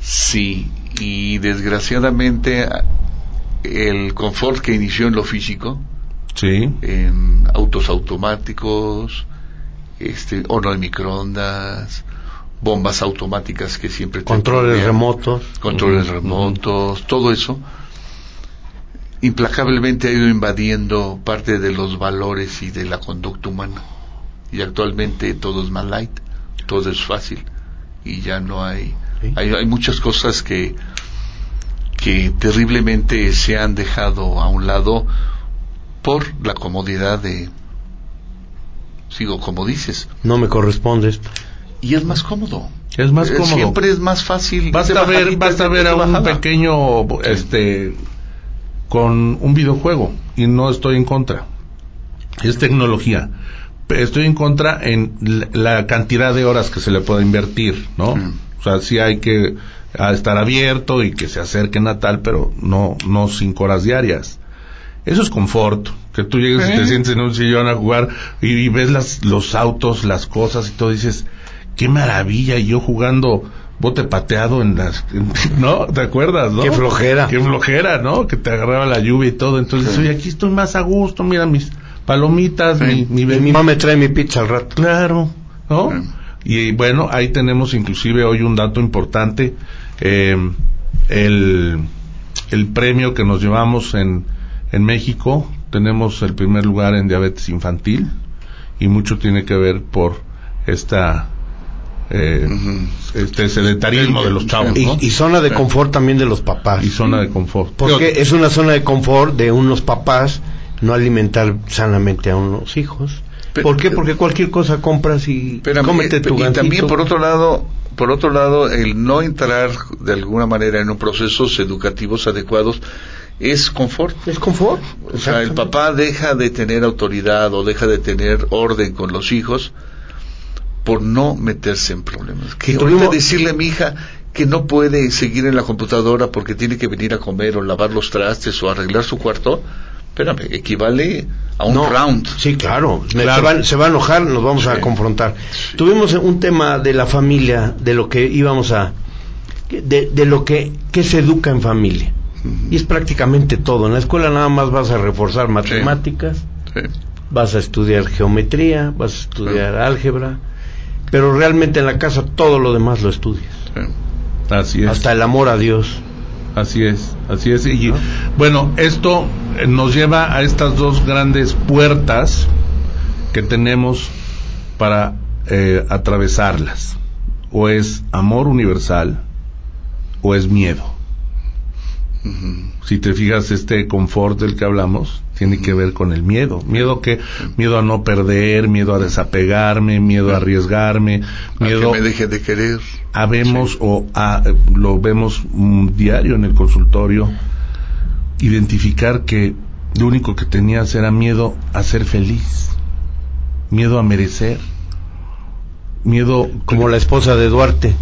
Sí, y desgraciadamente el confort que inició en lo físico, sí. en autos automáticos, este, horno de microondas, bombas automáticas que siempre controles remotos, controles remotos, todo eso implacablemente ha ido invadiendo parte de los valores y de la conducta humana. Y actualmente todo es más light, todo es fácil y ya no hay, hay, hay muchas cosas que que terriblemente se han dejado a un lado por la comodidad de sigo como dices. No me correspondes y es más cómodo. Es más cómodo. siempre es más fácil. Basta ver basta ver a un pequeño este con un videojuego y no estoy en contra. Es tecnología. Estoy en contra en la cantidad de horas que se le pueda invertir, ¿no? O sea, sí hay que estar abierto y que se acerquen a tal, pero no, no cinco horas diarias. Eso es confort, que tú llegues y te sientes en un sillón a jugar y, ves las, los autos, las cosas y todo, dices, qué maravilla, y yo jugando bote pateado en las, ¿no? ¿Te acuerdas, no? Qué flojera. Qué flojera, ¿no? Que te agarraba la lluvia y todo. Entonces, oye, aquí estoy más a gusto, mira mis palomitas, mi, mi, mi mamá me trae mi pizza al rato. Claro, ¿no? Y bueno, ahí tenemos inclusive hoy un dato importante, eh, el, el premio que nos llevamos en, en México, tenemos el primer lugar en diabetes infantil y mucho tiene que ver por esta eh, este sedentarismo de los chavos. Y, zona de confort también de los papás. Y zona de confort. Porque es una zona de confort de unos papás no alimentar sanamente a unos hijos. ¿Por qué? Porque cualquier cosa compras y cómete tu Y también por otro lado, por otro lado, el no entrar de alguna manera en un procesos educativos adecuados es confort. Es confort. O sea, el papá deja de tener autoridad o deja de tener orden con los hijos por no meterse en problemas. Que ahorita decirle a mi hija que no puede seguir en la computadora porque tiene que venir a comer o lavar los trastes o arreglar su cuarto, Espérame, equivale a un round. Sí, claro. Se, va, se, va, a enojar, nos vamos a confrontar. Tuvimos un tema de la familia, de lo que íbamos a... de, de lo que, que se educa en familia. Y es prácticamente todo. En la escuela nada más vas a reforzar matemáticas, vas a estudiar geometría, vas a estudiar álgebra, pero realmente en la casa todo lo demás lo estudias. Así es. Hasta el amor a Dios. Así es, así es. Y bueno, esto nos lleva a estas dos grandes puertas que tenemos para eh, atravesarlas. O es amor universal o es miedo. Si te fijas, este confort del que hablamos tiene que ver con el miedo. Miedo que, miedo a no perder, miedo a desapegarme, miedo a arriesgarme, miedo a que me deje de querer. Habemos o a, lo vemos diario en el consultorio, identificar que lo único que tenías era miedo a ser feliz, miedo a merecer, miedo como la esposa de Duarte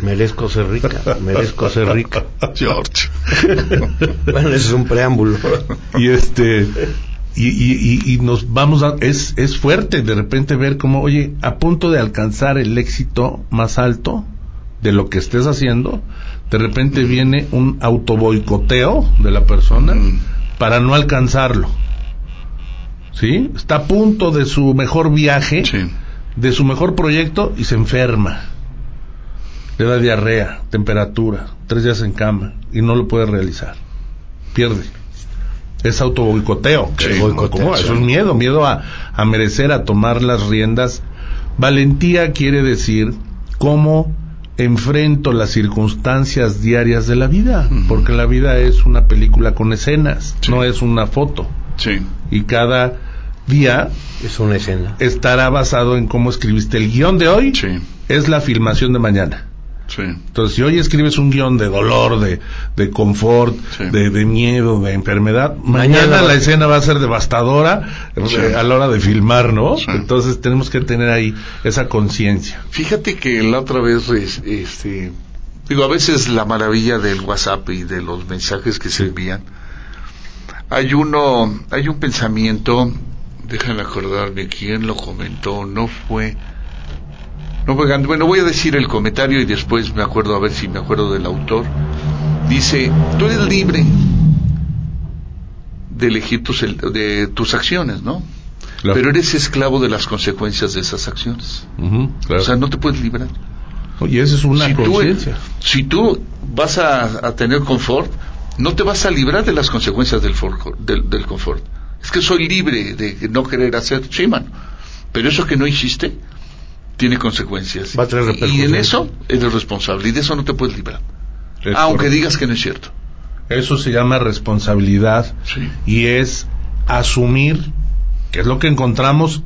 Merezco ser rica, merezco ser rica. George. bueno, ese es un preámbulo. Y este, y, y, y, nos vamos a, es, es fuerte de repente ver como, oye, a punto de alcanzar el éxito más alto de lo que estés haciendo, de repente viene un autoboicoteo de la persona para no alcanzarlo. ¿Sí? Está a punto de su mejor viaje, de su mejor proyecto y se enferma le da diarrea, temperatura, tres días en cama y no lo puede realizar. Pierde. Es autoboicoteo. Eso es miedo, miedo a, a merecer, a tomar las riendas. Valentía quiere decir cómo enfrento las circunstancias diarias de la vida, porque la vida es una película con escenas, no es una foto. Sí. Y cada día es una escena. Estará basado en cómo escribiste el guion de hoy. Sí. Es la filmación de mañana. Entonces, si hoy escribes un guion de dolor, de, de confort, de, de, miedo, de enfermedad, mañana, la escena va a ser devastadora eh, a la hora de filmar, ¿no? Entonces, tenemos que tener ahí esa conciencia. Fíjate que la otra vez, este, digo, a veces la maravilla del WhatsApp y de los mensajes que se envían, hay uno, hay un pensamiento, déjame acordarme quién lo comentó, no fue no, bueno, voy a decir el comentario y después me acuerdo a ver si me acuerdo del autor. Dice, tú eres libre de elegir tus, de tus acciones, ¿no? Pero eres esclavo de las consecuencias de esas acciones. O sea, no te puedes librar. Oye, eso es una conciencia. Si tú vas a, tener confort, no te vas a librar de las consecuencias del, del, del confort. Es que soy libre de no querer hacer, sí, Pero eso que no hiciste, tiene consecuencias. y en eso eres responsable y de eso no te puedes librar. aunque digas que no es cierto. Eso se llama responsabilidad y es asumir, que es lo que encontramos,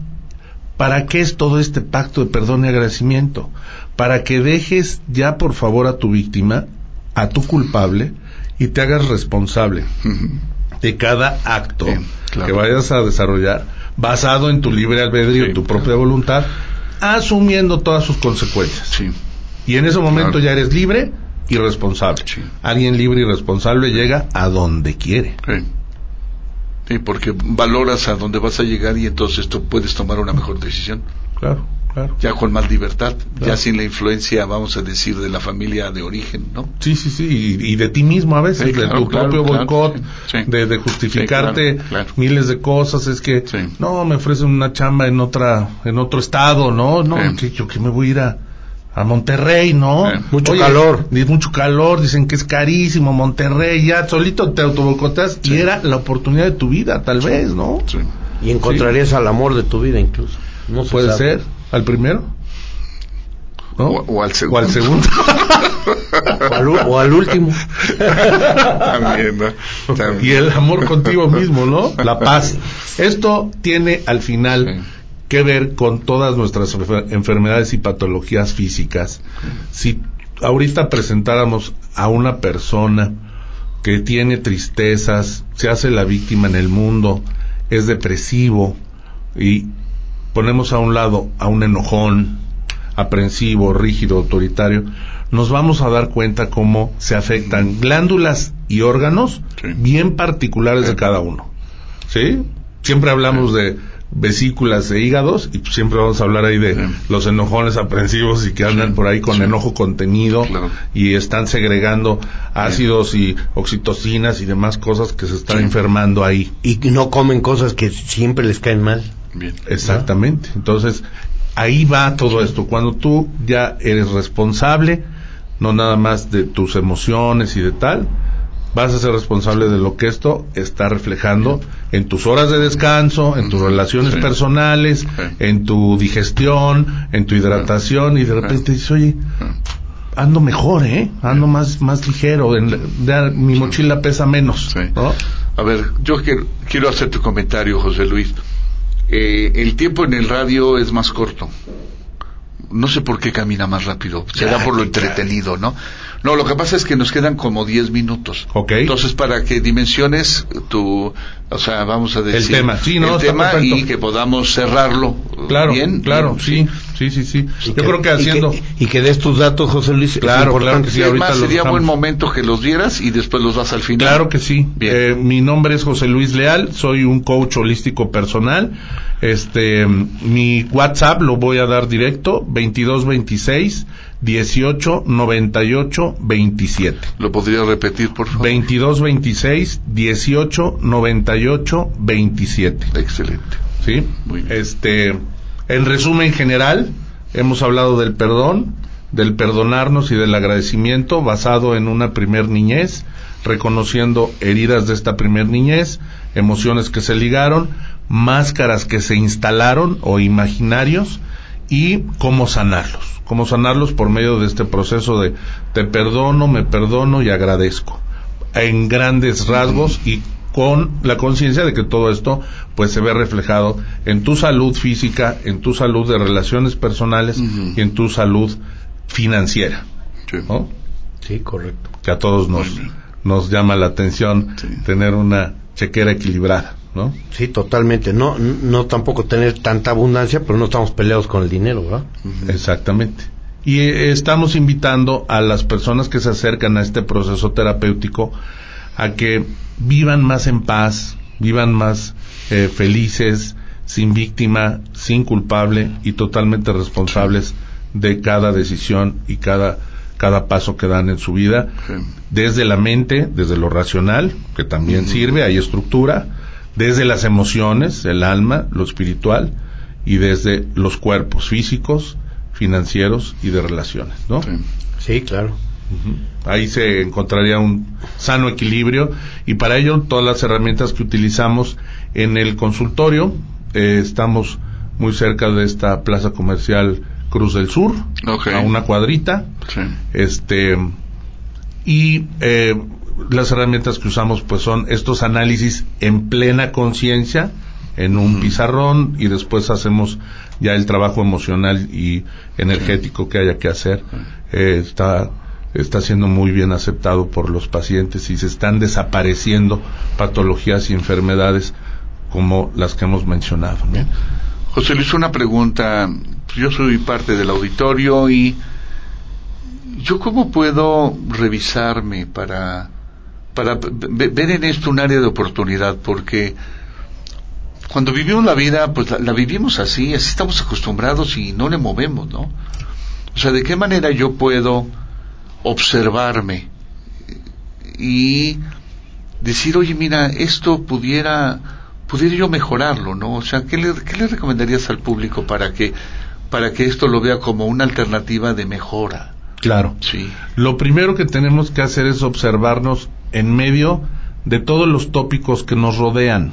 ¿para qué es todo este pacto de perdón y agradecimiento? Para que dejes ya por favor a tu víctima, a tu culpable, y te hagas responsable de cada acto que vayas a desarrollar basado en tu libre albedrío, en tu propia voluntad asumiendo todas sus consecuencias. Sí. Y en ese momento ya eres libre y responsable. Alguien libre y responsable llega a donde quiere. Sí. porque valoras a dónde vas a llegar y entonces tú puedes tomar una mejor decisión. Claro, claro. Ya con más libertad, ya sin la influencia, vamos a decir, de la familia de origen, ¿no? Sí, sí, sí, y, de ti mismo a veces, de tu propio boicot, de, justificarte miles de cosas, es que, no, me ofrecen una chamba en otra, en otro estado, ¿no? No, que yo que me voy a ir a a Monterrey, ¿no? Mucho calor. Mucho calor, dicen que es carísimo Monterrey, ya solito te autobocotas y era la oportunidad de tu vida, tal vez, ¿no? Sí. Y encontrarías al amor de tu vida incluso. No Puede ser, al primero. O, al segundo. O al, segundo. o, al, último. También, ¿no? Y el amor contigo mismo, ¿no? La paz. Esto tiene al final que ver con todas nuestras enfermedades y patologías físicas. Si ahorita presentáramos a una persona que tiene tristezas, se hace la víctima en el mundo, es depresivo y ponemos a un lado a un enojón, aprensivo, rígido, autoritario, nos vamos a dar cuenta cómo se afectan glándulas y órganos bien particulares de cada uno. ¿sí? Siempre hablamos de vesículas e hígados y siempre vamos a hablar ahí de los enojones aprensivos y que andan por ahí con enojo contenido y están segregando ácidos y oxitocinas y demás cosas que se están enfermando ahí. Y no comen cosas que siempre les caen mal. Exactamente. Entonces, ahí va todo esto. Cuando tú ya eres responsable, no nada más de tus emociones y de tal, vas a ser responsable de lo que esto está reflejando en tus horas de descanso, en tus relaciones personales, en tu digestión, en tu hidratación y de repente dices, oye, ando mejor, ¿eh? Ando más, más ligero, mi mochila pesa menos. A ver, yo quiero, hacer tu comentario, José Luis. Eh, el tiempo en el radio es más corto. No sé por qué camina más rápido. Será por lo entretenido, ¿no? No, lo que pasa es que nos quedan como 10 minutos. Ok. Entonces, para que dimensiones tu, o sea, vamos a decir. El tema, sí, ¿no? El tema y que podamos cerrarlo. Claro, bien. Claro, sí, sí, sí, sí. Yo creo que haciendo. Y que, des tus datos, José Luis. Claro, claro que sí. Ahorita sería buen momento que los dieras y después los das al final. Claro que sí. Bien. Eh, mi nombre es José Luis Leal, soy un coach holístico personal. Este, mi WhatsApp lo voy a dar directo, 2226 18 98 27. ¿Lo podría repetir, por favor? 22 26 18 98 27. Excelente. ¿Sí? Muy bien. Este, en resumen general, hemos hablado del perdón, del perdonarnos y del agradecimiento basado en una primer niñez, reconociendo heridas de esta primer niñez, emociones que se ligaron, máscaras que se instalaron o imaginarios y cómo sanarlos. Cómo sanarlos por medio de este proceso de te perdono, me perdono y agradezco en grandes rasgos y con la conciencia de que todo esto pues se ve reflejado en tu salud física, en tu salud de relaciones personales y en tu salud financiera. Sí, correcto. Que a todos nos, nos llama la atención tener una chequera equilibrada. ¿no? Sí, totalmente. No, no tampoco tener tanta abundancia, pero no estamos peleados con el dinero, ¿verdad? Exactamente. Y eh, estamos invitando a las personas que se acercan a este proceso terapéutico a que vivan más en paz, vivan más eh, felices, sin víctima, sin culpable y totalmente responsables de cada decisión y cada cada paso que dan en su vida, desde la mente, desde lo racional, que también sirve, hay estructura, desde las emociones, el alma, lo espiritual, y desde los cuerpos físicos, financieros y de relaciones, ¿no? Sí, claro. Ahí se encontraría un sano equilibrio y para ello todas las herramientas que utilizamos en el consultorio, eh, estamos muy cerca de esta plaza comercial Cruz del Sur, a una cuadrita, este y eh, las herramientas que usamos pues son estos análisis en plena conciencia en un pizarrón y después hacemos ya el trabajo emocional y energético que haya que hacer. Eh, está está siendo muy bien aceptado por los pacientes y se están desapareciendo patologías y enfermedades como las que hemos mencionado José Luis una pregunta yo soy parte del auditorio y yo cómo puedo revisarme para para ver en esto un área de oportunidad, porque cuando vivimos la vida, pues la, vivimos así, así estamos acostumbrados y no le movemos, ¿no? O sea, ¿de qué manera yo puedo observarme y decir, oye, mira, esto pudiera, pudiera yo mejorarlo, ¿no? O sea, ¿qué le, qué le recomendarías al público para que, para que esto lo vea como una alternativa de mejora? Claro. Sí. Lo primero que tenemos que hacer es observarnos en medio de todos los tópicos que nos rodean.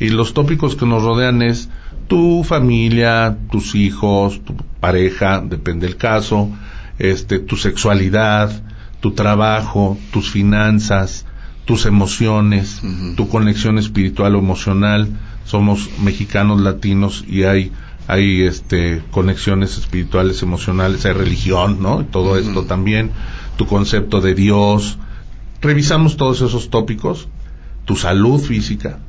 Y los tópicos que nos rodean es tu familia, tus hijos, tu pareja, depende del caso, este, tu sexualidad, tu trabajo, tus finanzas, tus emociones, tu conexión espiritual o emocional. Somos mexicanos latinos y hay hay este conexiones espirituales, emocionales, hay religión, ¿no? Todo esto también, tu concepto de Dios, revisamos todos esos tópicos, tu salud física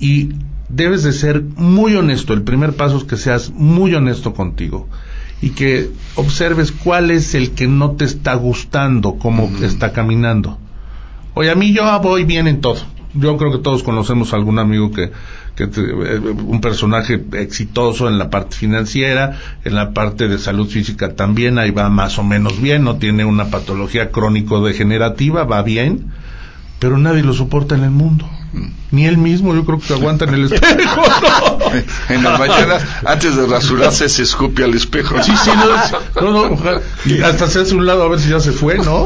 y debes de ser muy honesto. El primer paso es que seas muy honesto contigo y que observes cuál es el que no te está gustando, cómo está caminando. Oye, a mí yo voy bien en todo. yo creo que todos conocemos a algún amigo que, que eh, un personaje exitoso en la parte financiera, en la parte de salud física también, ahí va más o menos bien, no tiene una patología crónico-degenerativa, va bien, pero nadie lo soporta en el mundo. Ni él mismo, yo creo que se aguanta en el espejo. en las mañanas, antes de rasurarse, se escupe al espejo. Sí, sí, no, no, no y hasta se hace un lado a ver si ya se fue, ¿no?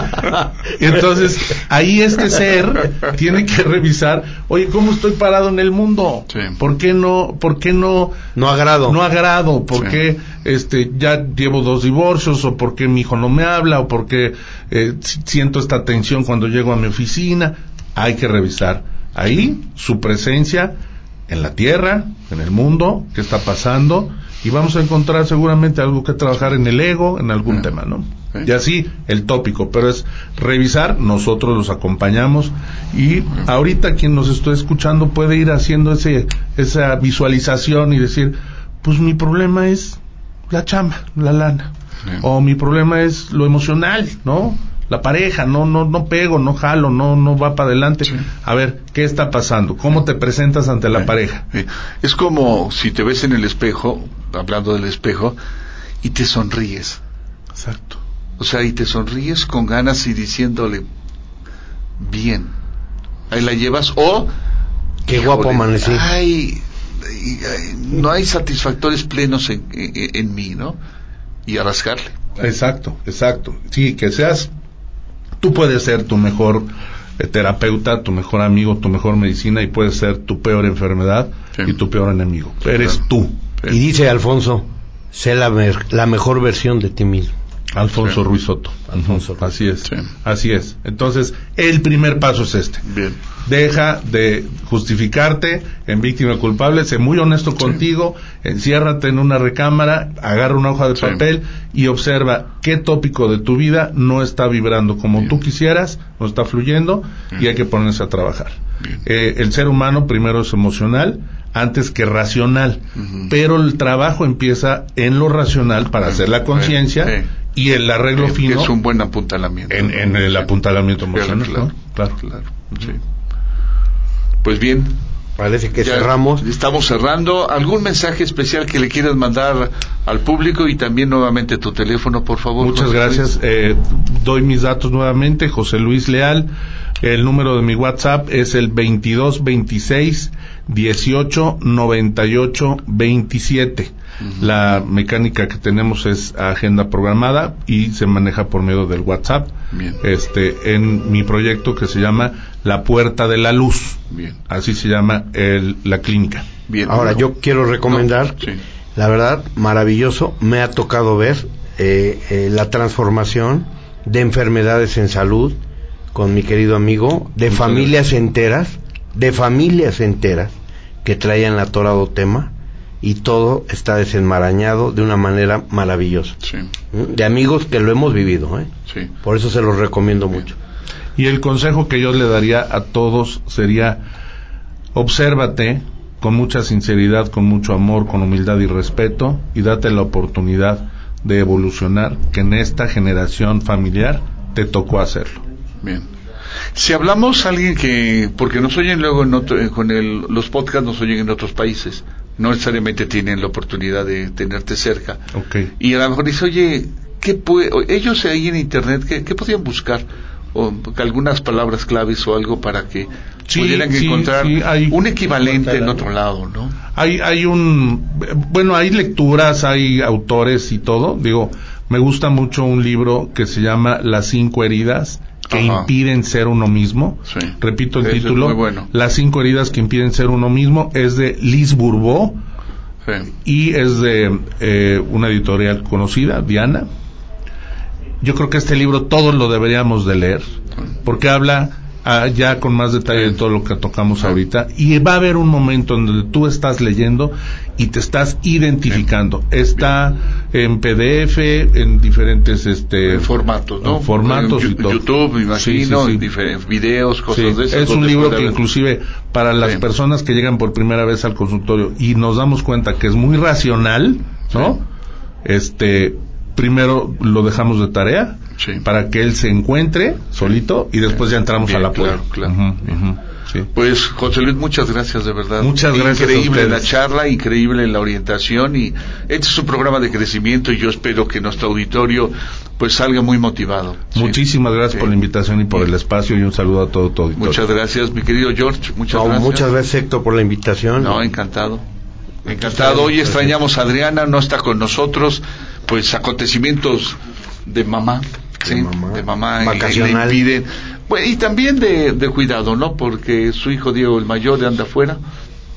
Entonces, ahí este ser tiene que revisar, oye, ¿cómo estoy parado en el mundo? ¿Por qué no, por qué no? No agrado. No agrado, ¿por qué este, ya llevo dos divorcios? ¿O por qué mi hijo no me habla? ¿O por qué eh, siento esta tensión cuando llego a mi oficina? Hay que revisar ahí su presencia en la tierra, en el mundo, qué está pasando, y vamos a encontrar seguramente algo que trabajar en el ego, en algún tema, ¿no? Y así el tópico, pero es revisar, nosotros los acompañamos y ahorita quien nos está escuchando puede ir haciendo ese, esa visualización y decir, pues mi problema es la chamba, la lana, o mi problema es lo emocional, ¿no? La pareja, no, no, no pego, no jalo, no, no va para adelante. A ver, ¿qué está pasando? ¿Cómo te presentas ante la pareja? Es como si te ves en el espejo, hablando del espejo, y te sonríes. Exacto. O sea, y te sonríes con ganas y diciéndole, bien, ahí la llevas, o... Qué guapo amanecí. Ay, no hay satisfactores plenos en, en mí, ¿no? Y a rascarle. Exacto, exacto. Sí, que seas Tú puedes ser tu mejor eh, terapeuta, tu mejor amigo, tu mejor medicina y puedes ser tu peor enfermedad y tu peor enemigo. Eres tú. Y dice Alfonso, sé la, la mejor versión de ti mismo. Alfonso Ruiz Soto. Alfonso. Así es. Así es. Entonces, el primer paso es este. Bien. Deja de justificarte en víctima culpable, sé muy honesto contigo, enciérrate en una recámara, agarra una hoja de papel y observa qué tópico de tu vida no está vibrando como tú quisieras, no está fluyendo y hay que ponerse a trabajar. Eh, el ser humano primero es emocional, antes que racional. Pero el trabajo empieza en lo racional para hacer la conciencia y el arreglo fino. Es un buen apuntalamiento. En, el apuntalamiento emocional. Claro, claro, claro. Sí. Pues bien. Parece que cerramos. Estamos cerrando. ¿Algún mensaje especial que le quieras mandar al público y también nuevamente tu teléfono, por favor? Muchas gracias. Eh, doy mis datos nuevamente. José Luis Leal. El número de mi WhatsApp es el 2226 18 98 27. La mecánica que tenemos es agenda programada y se maneja por medio del WhatsApp. Este, en mi proyecto que se llama La Puerta de la Luz. Así se llama la clínica. Ahora yo quiero recomendar, la verdad, maravilloso. Me ha tocado ver eh, eh, la transformación de enfermedades en salud con mi querido amigo, de familias enteras, de familias enteras que traían la atorado tema y todo está desenmarañado de una manera maravillosa. ¿Mm? De amigos que lo hemos vivido, ¿eh? Por eso se los recomiendo mucho. Y el consejo que yo le daría a todos sería, obsérvate con mucha sinceridad, con mucho amor, con humildad y respeto, y date la oportunidad de evolucionar, que en esta generación familiar te tocó hacerlo. Bien. Si hablamos a alguien que, porque nos oyen luego en eh, con el, los podcasts nos oyen en otros países, no necesariamente tienen la oportunidad de tenerte cerca. Y a lo mejor dice, oye, ¿qué puede, ellos ahí en internet, ¿qué, qué podían buscar? O algunas palabras claves o algo para que pudieran encontrar un equivalente en otro lado, ¿no? Hay, hay un, bueno, hay lecturas, hay autores y todo. Digo, me gusta mucho un libro que se llama Las cinco heridas que impiden ser uno mismo. Repito el título. Las cinco heridas que impiden ser uno mismo es de Liz Bourbeau y es de eh, una editorial conocida, Diana. Yo creo que este libro todos lo deberíamos de leer porque habla ah, ya con más detalle de todo lo que tocamos ahorita. Y va a haber un momento en donde tú estás leyendo y te estás identificando. Está en PDF, en diferentes este formatos, ¿no? Formatos y YouTube, imagino, videos, cosas de Es un libro que inclusive para las personas que llegan por primera vez al consultorio y nos damos cuenta que es muy racional, ¿no? Este, primero lo dejamos de tarea para que él se encuentre solito y después ya entramos a la Claro, claro. Pues José Luis, muchas gracias de verdad. Muchas gracias. Increíble la charla, increíble la orientación y este es un programa de crecimiento y yo espero que nuestro auditorio pues salga muy motivado. Muchísimas gracias por la invitación y por el espacio y un saludo a todo tu auditorio. Muchas gracias, mi querido George. Muchas No, gracias. muchas gracias Héctor por la invitación. No, encantado. Encantado. Hoy extrañamos a Adriana, no está con nosotros, pues acontecimientos de mamá, ¿sí? de mamá, y- Vacacional. le impiden. Bueno, y también de, de cuidado, ¿no? Porque su hijo Diego, el mayor, anda afuera,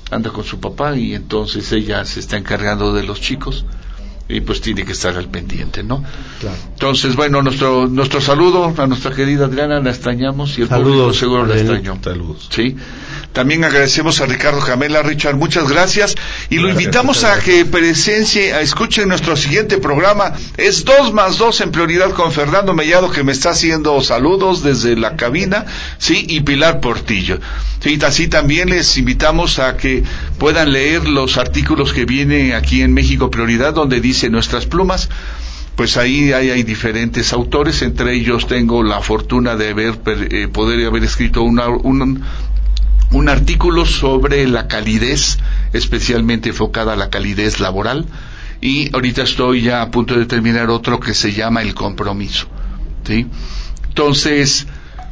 anda con su papá y entonces ella se está encargando de los chicos y pues tiene que estar al pendiente, ¿no? Claro. Entonces, bueno, nuestro nuestro saludo a nuestra querida Adriana, la extrañamos y el público Saludos, seguro la extrañó. Saludos. Sí. También agradecemos a Ricardo Jamela, Richard, muchas gracias. Y lo Gracias, invitamos a que presencie, a escuchen nuestro siguiente programa. Es dos más dos en prioridad con Fernando Mellado, que me está haciendo saludos desde la cabina, sí, y Pilar Portillo. Sí, así también les invitamos a que puedan leer los artículos que viene aquí en México Prioridad, donde dice nuestras plumas pues ahí hay, diferentes autores, entre ellos tengo la fortuna de haber, eh, poder haber escrito un, un artículo sobre la calidez, especialmente enfocada a la calidez laboral, y ahorita estoy ya a punto de terminar otro que se llama El Compromiso. ¿sí? Entonces,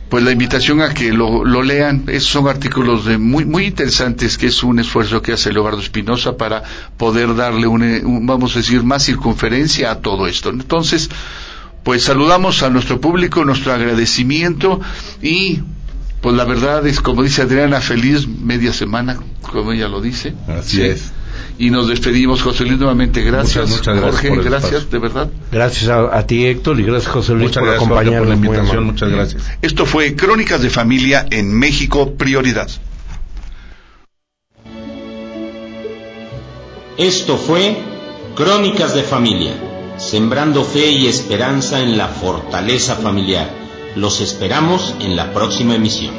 pues la invitación a que lo, lo lean, esos son artículos de muy, muy interesantes, que es un esfuerzo que hace Leobardo Espinosa para poder darle un, un, vamos a decir, más circunferencia a todo esto. Entonces, pues saludamos a nuestro público, nuestro agradecimiento y pues la verdad es, como dice Adriana, feliz media semana, como ella lo dice. Así Sí. es. Y nos despedimos, José Luis, nuevamente. Gracias, Muchas, muchas gracias Jorge, gracias, espacio. de verdad. Gracias a, a ti Héctor y gracias José Luis Muchas por gracias acompañarnos. por la invitación. Muchas gracias. Esto fue Crónicas de Familia en México Prioridad. Esto fue Crónicas de Familia, sembrando fe y esperanza en la fortaleza familiar. Los esperamos en la próxima emisión.